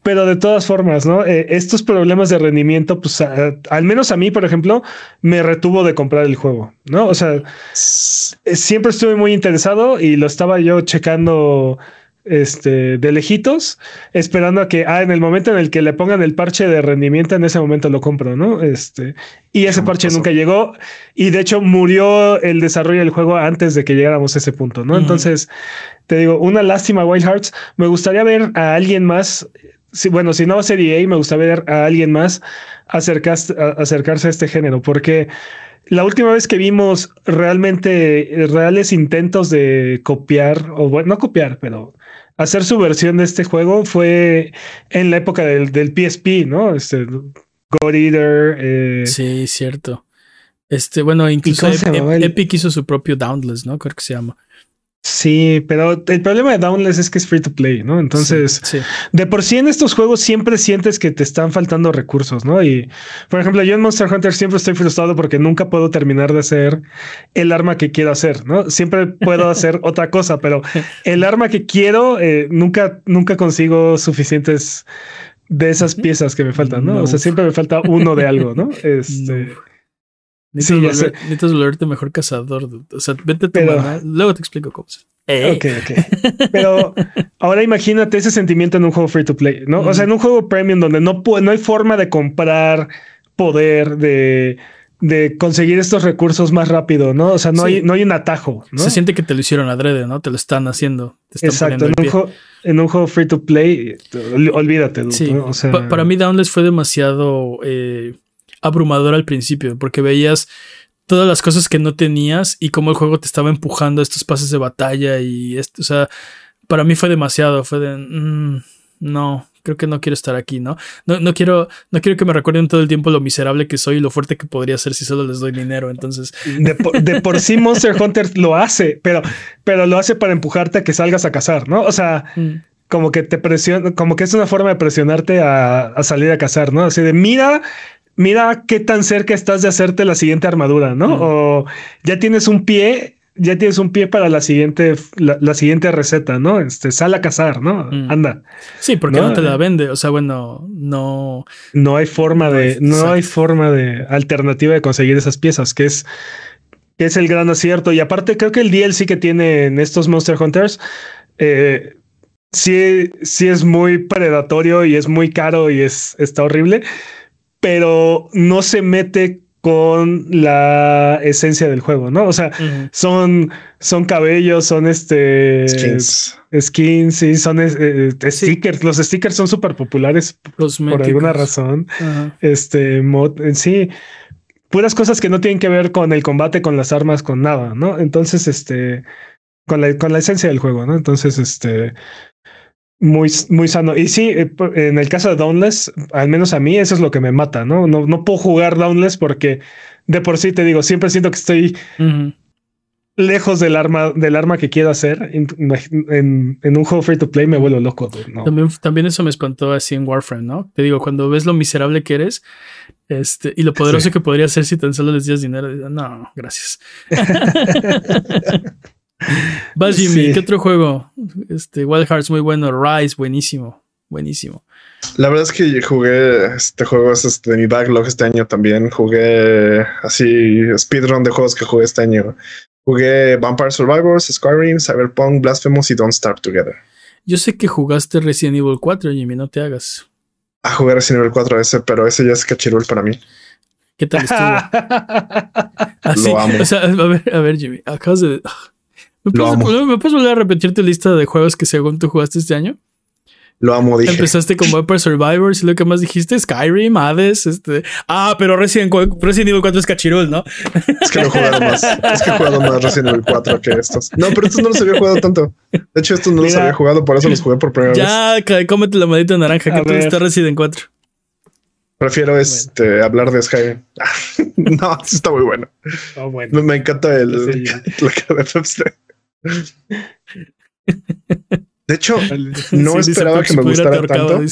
Pero de todas formas, ¿no? Eh, estos problemas de rendimiento, pues al menos a mí, por ejemplo, me retuvo de comprar el juego, ¿no? O sea, siempre estuve muy interesado y lo estaba yo checando este, de lejitos, esperando a que, ah, en el momento en el que le pongan el parche de rendimiento, en ese momento lo compro, ¿no? Este, y ese parche nunca llegó, y de hecho murió el desarrollo del juego antes de que llegáramos a ese punto, ¿no? Entonces, te digo, una lástima, Wild Hearts. Me gustaría ver a alguien más. Si, bueno, si no va a ser EA, me gustaría ver a alguien más acercarse, acercarse a este género, porque la última vez que vimos realmente reales intentos de copiar, o bueno, no copiar, pero hacer su versión de este juego fue en la época del, del PSP, ¿no? Este God Eater. Eh, sí, cierto. Este, bueno, incluso Epic hizo su propio Downless, ¿no? Creo que se llama. Sí, pero el problema de Downless es que es free to play, ¿no? Entonces, de por sí en estos juegos siempre sientes que te están faltando recursos, ¿no? Y, por ejemplo, yo en Monster Hunter siempre estoy frustrado porque nunca puedo terminar de hacer el arma que quiero hacer, ¿no? Siempre puedo hacer <laughs> otra cosa, pero <laughs> el arma que quiero eh, nunca, nunca consigo suficientes de esas piezas que me faltan, ¿no? O sea, siempre me falta uno de algo, ¿no? <laughs> Este. Necesitas, volverte mejor cazador. O sea, vete a tu Luego te explico cómo. Eh. Ok, ok. Pero <laughs> ahora imagínate ese sentimiento en un juego free to play, ¿no? O sea, en un juego premium donde no, no hay forma de comprar poder, de, de conseguir estos recursos más rápido, ¿no? O sea, no, hay, no hay un atajo. ¿no? Se siente que te lo hicieron adrede, ¿no? Te lo están haciendo. Exacto. En un, juego, en un, juego, free to play, olvídate. Sí. O sea, para mí, Downless fue demasiado. Eh, abrumador al principio, porque veías todas las cosas que no tenías y cómo el juego te estaba empujando a estos pases de batalla y esto, o sea, para mí fue demasiado, fue de, mm, no, creo que no quiero estar aquí, ¿no? ¿no? No quiero, no quiero que me recuerden todo el tiempo lo miserable que soy y lo fuerte que podría ser si solo les doy dinero, entonces... De por, sí Monster Hunter lo hace, pero, pero lo hace para empujarte a que salgas a cazar, ¿no? O sea... Mm. como que te presiona, como que es una forma de presionarte a, a, salir a cazar, ¿no? Así de mira mira qué tan cerca estás de hacerte la siguiente armadura, ¿no? O ya tienes un pie, ya tienes un pie para la siguiente, la, siguiente receta, ¿no? Este, sal a cazar, ¿no? Anda. Sí, porque ¿no? te la vende. O sea, bueno, no. No hay forma de, no hay forma de alternativa de conseguir esas piezas, que es, que es el gran acierto. Y aparte, creo que el DLC que tienen estos Monster Hunters, eh, sí, sí es muy predatorio y es muy caro y es, está horrible pero no se mete con la esencia del juego, ¿no? O sea, son, son cabellos, son este skins, skins sí, son eh, stickers. Los stickers son súper populares por alguna razón. Este mod, en sí, puras cosas que no tienen que ver con el combate, con las armas, con nada, ¿no? Entonces, este, con la, con la esencia del juego, ¿no? Entonces, este, muy, muy sano. Y sí, eh, en el caso de Downless, al menos a mí, eso es lo que me mata, ¿no? No, no puedo jugar Downless porque de por sí te digo, siempre siento que estoy lejos del arma, del arma que quiero hacer en, un juego free to play me vuelvo loco. También, también eso me espantó así en Warframe, ¿no? Te digo, cuando ves lo miserable que eres este, y lo poderoso que podría ser si tan solo les dieras dinero, no, gracias. <laughs> <laughs> Vas, Jimmy, ¿qué otro juego? Este, Wild Hearts, muy bueno. Rise, buenísimo, buenísimo. La verdad es que jugué este juego es este, de mi backlog este año también. Jugué así speedrun de juegos que jugué este año. Jugué Vampire Survivors, Skyrim, Cyberpunk, Blasphemous y Don't Starve Together. Yo sé que jugaste Resident Evil 4, Jimmy, no te hagas. Ah, jugué Resident Evil 4 ese, pero ese ya es cachirul para mí. ¿Qué tal estuvo? Así, <laughs> Lo amo. O sea, a ver, a ver, Jimmy, acabas de. ¿Me puedes, ¿Me puedes volver a repetir tu lista de juegos que según tú jugaste este año? Lo amo, dije. Empezaste con <laughs> Vampire Survivors y lo que más dijiste, Skyrim, Hades, este. Ah, pero Resident, Resident Evil 4 es cachirul, ¿no? Es que no he jugado más. Es que he jugado más Resident Evil 4 que estos. No, pero estos no los había jugado tanto. De hecho, estos no los había jugado, por eso los jugué por primera vez. Ya, cómete la maldita naranja. ¿Qué tal está Resident 4? Prefiero este hablar de Skyrim. <laughs> no, está muy bueno. Oh, bueno. Me, encanta el, <laughs> la cara de Pepsi. <laughs> De hecho, no esperaba que me gustara tanto. <laughs>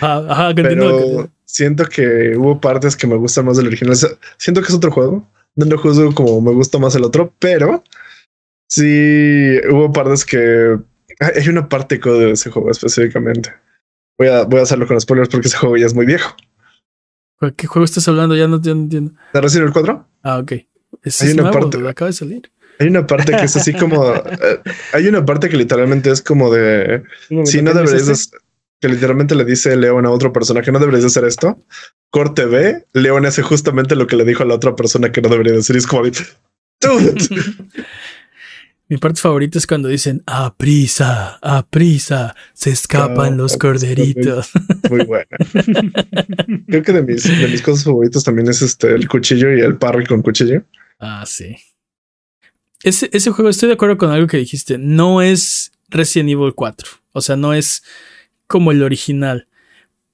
ajá, pero siento que hubo partes que me gustan más del original. siento que es otro juego. No lo juzgo como me gusta más el otro, pero sí hubo partes que hay una parte de ese juego específicamente. Voy a, voy a hacerlo con spoilers porque ese juego ya es muy viejo. ¿Qué juego estás hablando? Ya no, entiendo. ¿De Resident Evil 4? Ah, ok. Ese hay es una parte. Acaba de salir. Hay una parte que es así como. <laughs> Eh, hay una parte que literalmente es como de. Si no deberías. que literalmente le dice León a otro personaje, no deberías hacer esto. Corte B, León hace justamente lo que le dijo a la otra persona que no debería decir. Y es como. <laughs> <laughs> Mi parte favorita es cuando dicen a prisa, a prisa, se escapan los corderitos. Muy buena. Creo que de mis, de mis cosas favoritas también es este el cuchillo y el parry con cuchillo. Ah, sí. Ese, ese juego, estoy de acuerdo con algo que dijiste. No es Resident Evil 4. O sea, no es como el original.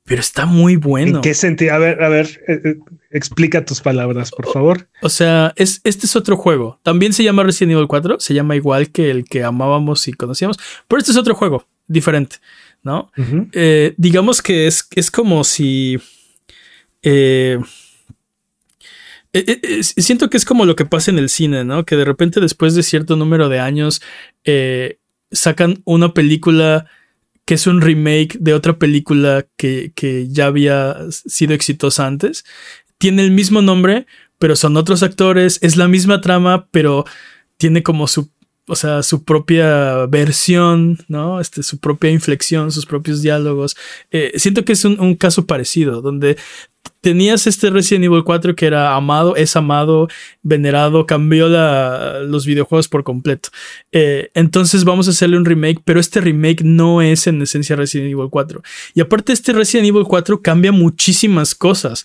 Pero está muy bueno. ¿En qué sentido? A ver, a ver, eh, eh, explica tus palabras, por favor. O, sea, es, este es otro juego. También se llama Resident Evil 4. Se llama igual que el que amábamos y conocíamos. Pero este es otro juego, diferente, ¿no? Eh, digamos que es, es como si. Eh, eh, eh, siento que es como lo que pasa en el cine, ¿no? Que de repente después de cierto número de años sacan una película que es un remake de otra película que, que, ya había sido exitosa antes. Tiene el mismo nombre, pero son otros actores, es la misma trama, pero tiene como su o sea, su propia versión, ¿no? Este, su propia inflexión, sus propios diálogos. Eh, siento que es un, caso parecido, donde tenías este Resident Evil 4 que era amado, es amado, venerado, cambió los videojuegos por completo. Eh, entonces vamos a hacerle un remake, pero este remake no es en esencia Resident Evil 4. Y aparte este Resident Evil 4 cambia muchísimas cosas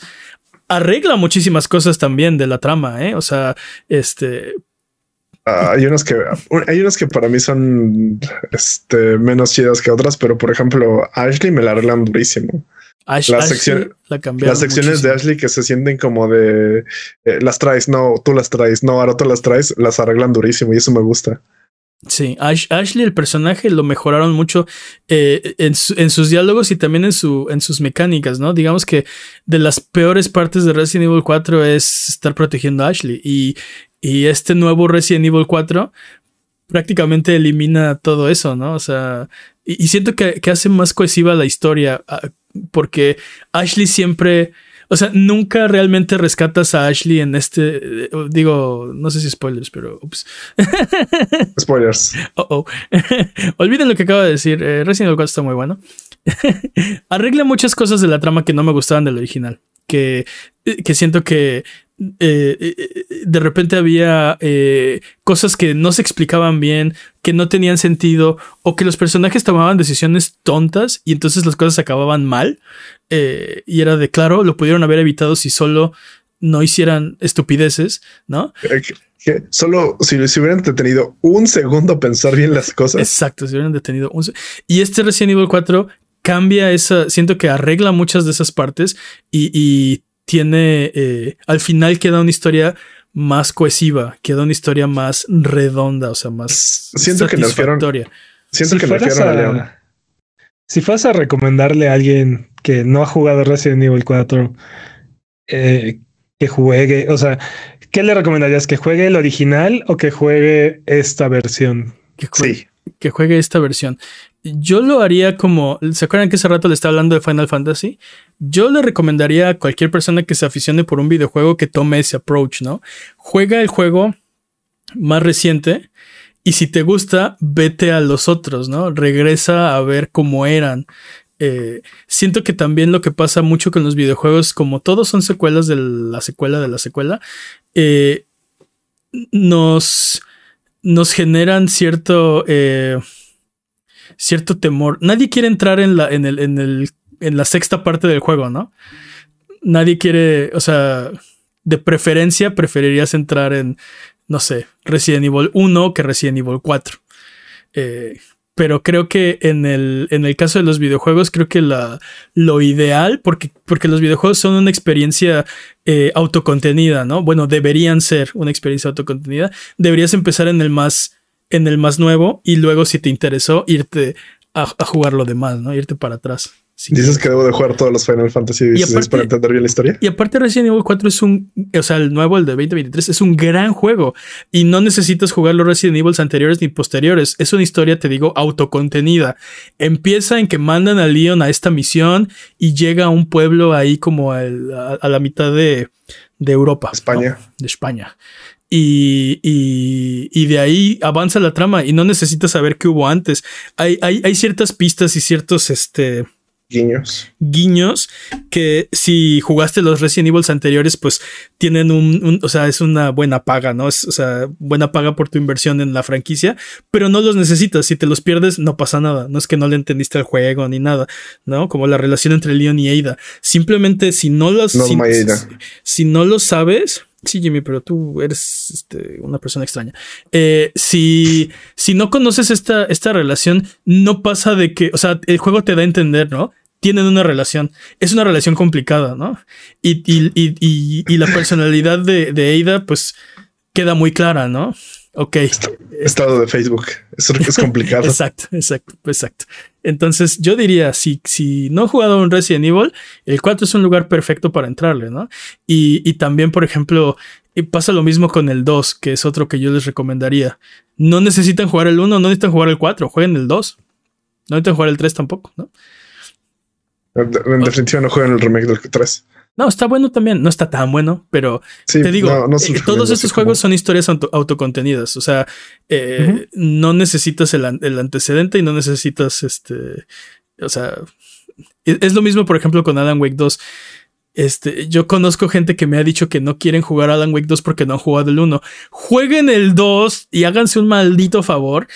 arregla muchísimas cosas también de la trama, ¿eh? O sea, este, Ah, hay unos que hay unos que para mí son este, menos chidas que otras, pero por ejemplo, Ashley me la arreglan durísimo. las, las secciones de Ashley que se sienten como de eh, las traes, no, tú las traes, no, ahora tú las traes, las arreglan durísimo y eso me gusta. Sí, Ashley, el personaje, lo mejoraron mucho eh, en, en, sus diálogos y también en, su, en sus mecánicas, ¿no? Digamos que de las peores partes de Resident Evil 4 es estar protegiendo a Ashley y y este nuevo Resident Evil 4 prácticamente elimina todo eso, ¿no? O sea, y, siento que, hace más cohesiva la historia, ah, porque Ashley siempre, o sea, nunca realmente rescatas a Ashley en este, digo, no sé si spoilers, pero ups. <laughs> Spoilers. Oh, oh. <laughs> Olviden lo que acabo de decir, eh, Resident Evil 4 está muy bueno. <laughs> Arregla muchas cosas de la trama que no me gustaban del original. Que, que siento que eh, eh, de repente había eh, cosas que no se explicaban bien, que no tenían sentido, o que los personajes tomaban decisiones tontas y entonces las cosas acababan mal. y era de claro, lo pudieron haber evitado si solo no hicieran estupideces, ¿no? solo si se hubieran detenido un segundo a pensar bien las cosas. Exacto, si hubieran detenido un Y este Resident Evil 4 cambia esa, siento que arregla muchas de esas partes y, y tiene, eh, al final queda una historia más cohesiva, queda una historia más redonda, o sea, más siento que satisfactoria. siento Si que fueras a León. a, si fueras a recomendarle a alguien que no ha jugado Resident Evil 4 eh, que juegue, o sea, ¿qué le recomendarías? ¿Que juegue el original o que juegue esta versión? Que juegue, Sí, que juegue esta versión. Yo lo haría como. ¿Se acuerdan que hace rato le estaba hablando de Final Fantasy? Yo le recomendaría a cualquier persona que se aficione por un videojuego que tome ese approach, ¿no? Juega el juego más reciente y si te gusta, vete a los otros, ¿no? Regresa a ver cómo eran. Eh, siento que también lo que pasa mucho con los videojuegos, como todos son secuelas de la secuela de la secuela, eh, nos, nos generan cierto, eh, cierto temor. Nadie quiere entrar en la, en, el, en, el, en la sexta parte del juego, ¿no? Nadie quiere, o sea, de preferencia preferirías entrar en, no sé, Resident Evil 1 que Resident Evil 4. Eh, pero creo que en el, en el caso de los videojuegos, creo que la, lo ideal, porque, porque los videojuegos son una experiencia eh, autocontenida, ¿no? Bueno, deberían ser una experiencia autocontenida. Deberías empezar en el más, en el más nuevo y luego, si te interesó, irte a, a jugar lo demás, ¿no? Irte para atrás. si dices que debo de jugar todos los Final Fantasy XVI para entender bien la historia. Y aparte Resident Evil 4 es un, o sea, el nuevo, el de 2023, es un gran juego y no necesitas jugar los Resident Evil anteriores ni posteriores. Es una historia, te digo, autocontenida. Empieza en que mandan a Leon a esta misión y llega a un pueblo ahí como a, a la mitad de, de Europa. ¿no? España. De España. Y, y, y de ahí avanza la trama y no necesitas saber qué hubo antes. Hay, hay, hay ciertas pistas y ciertos, este, Guiños. guiños que si jugaste los Resident Evil anteriores, pues tienen un, un- o sea, es una buena paga, ¿no? Es, o sea, buena paga por tu inversión en la franquicia, pero no los necesitas. Si te los pierdes, no pasa nada. No es que no le entendiste el juego ni nada, ¿no? Como la relación entre Leon y Ada. Simplemente si no los, No, si, no lo sabes. Sí, Jimmy, pero tú eres este, una persona extraña. Eh, si, si no conoces esta, esta relación, no pasa de que, o sea, el juego te da a entender, ¿no? Tienen una relación. Es una relación complicada, ¿no? Y, y, y, y, la personalidad de, de Ada, pues, queda muy clara, ¿no? Ok. Estado de Facebook. Es, es <laughs> complicado. Exacto, exacto, exacto. Entonces, yo diría, si, si no he jugado un Resident Evil, el 4 es un lugar perfecto para entrarle, ¿no? Y, y también, por ejemplo, pasa lo mismo con el 2, que es otro que yo les recomendaría. No necesitan jugar el 1, no necesitan jugar el 4, jueguen el 2. No necesitan jugar el 3 tampoco, ¿no? En en definitiva no juegan el remake del 3. No, está bueno también, no está tan bueno, pero Sí, te digo, no, eh, todos estos como- juegos son historias auto- autocontenidas. O sea, eh, no necesitas el, an- el antecedente y no necesitas este. O sea, es, es lo mismo, por ejemplo, con Alan Wake 2. Este, yo conozco gente que me ha dicho que no quieren jugar Alan Wake 2 porque no han jugado el 1. Jueguen el 2 y háganse un maldito favor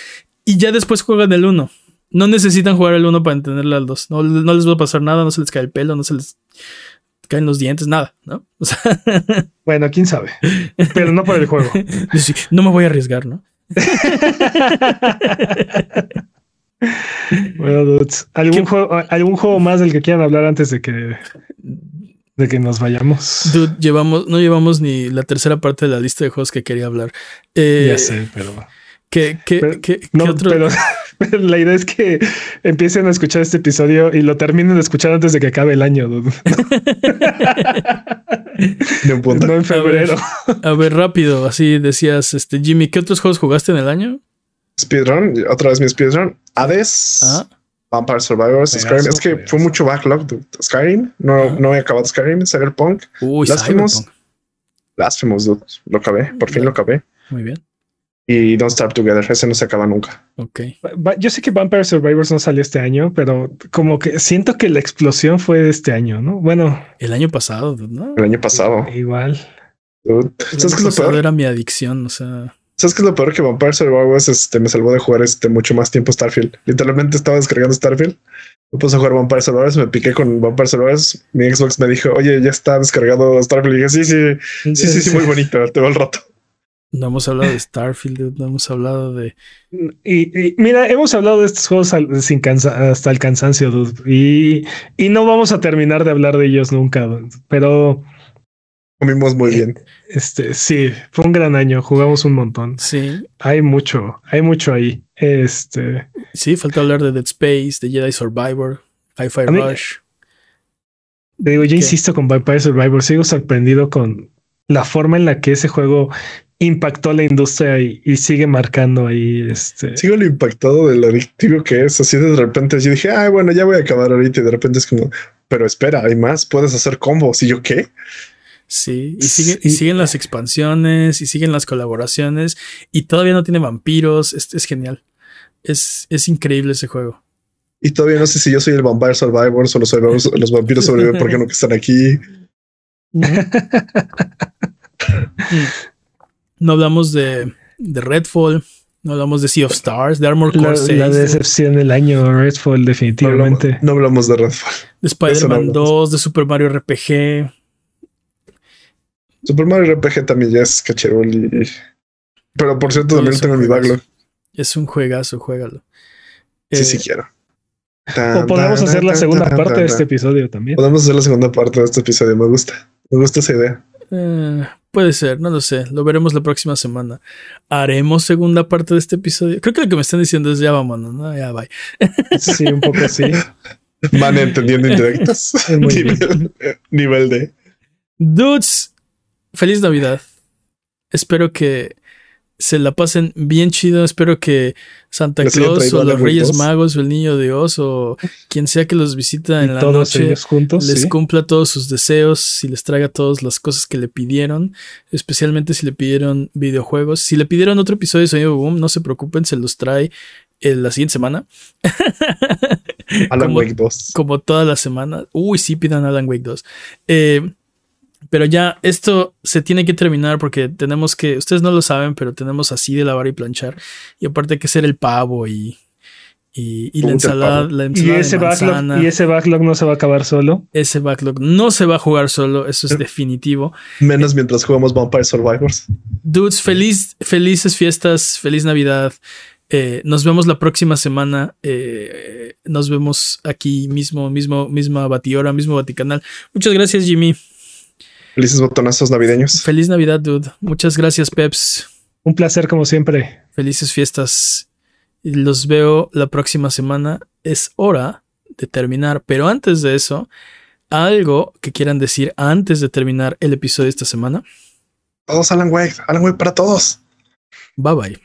y ya después juegan el 1. No necesitan jugar el 1 para entenderle al 2. No, no les va a pasar nada, no se les cae el pelo, no se les caen los dientes, nada, ¿no? <laughs> O sea, Bueno, quién sabe, pero no por el juego. <laughs> sí, no me voy a arriesgar, ¿no? <laughs> Bueno, dudes, ¿algún juego, algún juego más del que quieran hablar antes de que de que nos vayamos. Dude, llevamos, no llevamos ni la tercera parte de la lista de juegos que quería hablar. Eh, ya sé, pero ¿Qué, qué, Pero- qué- qué no, otro? pero <laughs> la idea es que empiecen a escuchar este episodio y lo terminen de escuchar antes de que acabe el año, dude. <laughs> De un punto. no en febrero. A ver, rápido, así decías, este Jimmy, ¿qué otros juegos jugaste en el año? Speedrun, otra vez mi speedrun. Hades, Ah, Vampire Survivors, Skyrim. Es que fue mucho backlog. dude. Skyrim, no, Ajá. no he acabado Skyrim, Cyberpunk, uy, Blasphemous. Cyberpunk. Blasphemous, dude. Lo acabé, por fin lo acabé. Muy bien. Y Don't Starve Together, ese no se acaba nunca. Ok. Yo sé que Vampire Survivors no salió este año, pero como que siento que la explosión fue de este año, ¿no? Bueno, El año pasado, ¿no? El año pasado. igual. dude. El ¿Sabes año qué es lo pasado peor? era mi adicción, o sea. ¿Sabes qué es lo peor? Que Vampire Survivors este, me salvó de jugar este mucho más tiempo Starfield. Literalmente estaba descargando Starfield. Me puse a jugar Vampire Survivors, me piqué con Vampire Survivors. Mi Xbox me dijo, oye, ya está descargado Starfield. Y dije, sí, sí, sí, sí, sí, muy bonito. Te veo al rato. No hemos hablado de Starfield, no hemos hablado de. Y, y mira, hemos hablado de estos juegos al- sin cansa- hasta el cansancio, dude, y, y no vamos a terminar de hablar de ellos nunca, dude. pero Comimos muy bien. Este, sí, fue un gran año, jugamos un montón. Sí. Hay mucho, hay mucho ahí. Este. Sí, falta hablar de Dead Space, de Jedi Survivor, Hi-Fi Rush. Te digo, yo insisto con Vampire Survivor, sigo sorprendido con la forma en la que ese juego impactó la industria y, sigue marcando ahí este. Sigo lo impactado de lo adictivo que es. Así de repente yo dije, ah, bueno, ya voy a acabar ahorita. Y de repente es como, pero espera, hay más, puedes hacer combos. Y yo qué? Sí, y, siguen las expansiones y siguen las colaboraciones y todavía no tiene vampiros. Es, genial. Es, es increíble ese juego. Y todavía no sé si yo soy el Vampire Survivor o los, los vampiros sobreviven porque no que están aquí. <laughs> No hablamos de, de Redfall, no hablamos de Sea of Stars, de Armor Core la, 6. La decepción del año, Redfall, definitivamente. No hablamos, de Redfall. De Spider-Man 2, de Super Mario RPG. Super Mario RPG también ya es cachero y... Pero por cierto, también tengo mi backlog. Es un juegazo, juégalo. Sí, sí eh, quiero. O podemos hacer la segunda parte de este episodio también. Podemos hacer la segunda parte de este episodio. Me gusta. Me gusta esa idea. Eh, puede ser, no lo sé. Lo veremos la próxima semana. ¿Haremos segunda parte de este episodio? Creo que lo que me están diciendo es ya vámonos, ¿no? Ya bye. Sí, un poco así. <laughs> Van entendiendo indirectas. <laughs> nivel, nivel de. Dudes, feliz Navidad. Espero que se la pasen bien chido. Espero que Santa Claus o los Reyes Magos o el Niño Dios o quien sea que los visita en la noche juntos, les cumpla todos sus deseos y les traiga todas las cosas que le pidieron, especialmente si le pidieron videojuegos. Si le pidieron otro episodio de Sonido Boom, no se preocupen, se los trae en la siguiente semana. <laughs> Alan Wake 2. Como toda la semana. Uy, sí, pidan Alan Wake 2. Eh, pero ya esto se tiene que terminar porque tenemos que, ustedes no lo saben, pero tenemos así de lavar y planchar. Y aparte hay que hacer el pavo y, y, la ensalada, la ensalada ¿Y ese, backlog, y ese backlog no se va a acabar solo. Ese backlog no se va a jugar solo, eso es definitivo. Menos mientras jugamos Vampire Survivors. Dudes, feliz, felices fiestas, feliz Navidad. Eh, nos vemos la próxima semana. Eh, nos vemos aquí mismo, mismo, misma batidora, mismo Vaticanal. Muchas gracias, Jimmy. Felices botonazos navideños. Feliz Navidad, dude. Muchas gracias, Peps. Un placer, como siempre. Felices fiestas. Los veo la próxima semana. Es hora de terminar. Pero antes de eso, ¿algo que quieran decir antes de terminar el episodio de esta semana? Todos Alan Wake. Alan Wake para todos. Bye bye.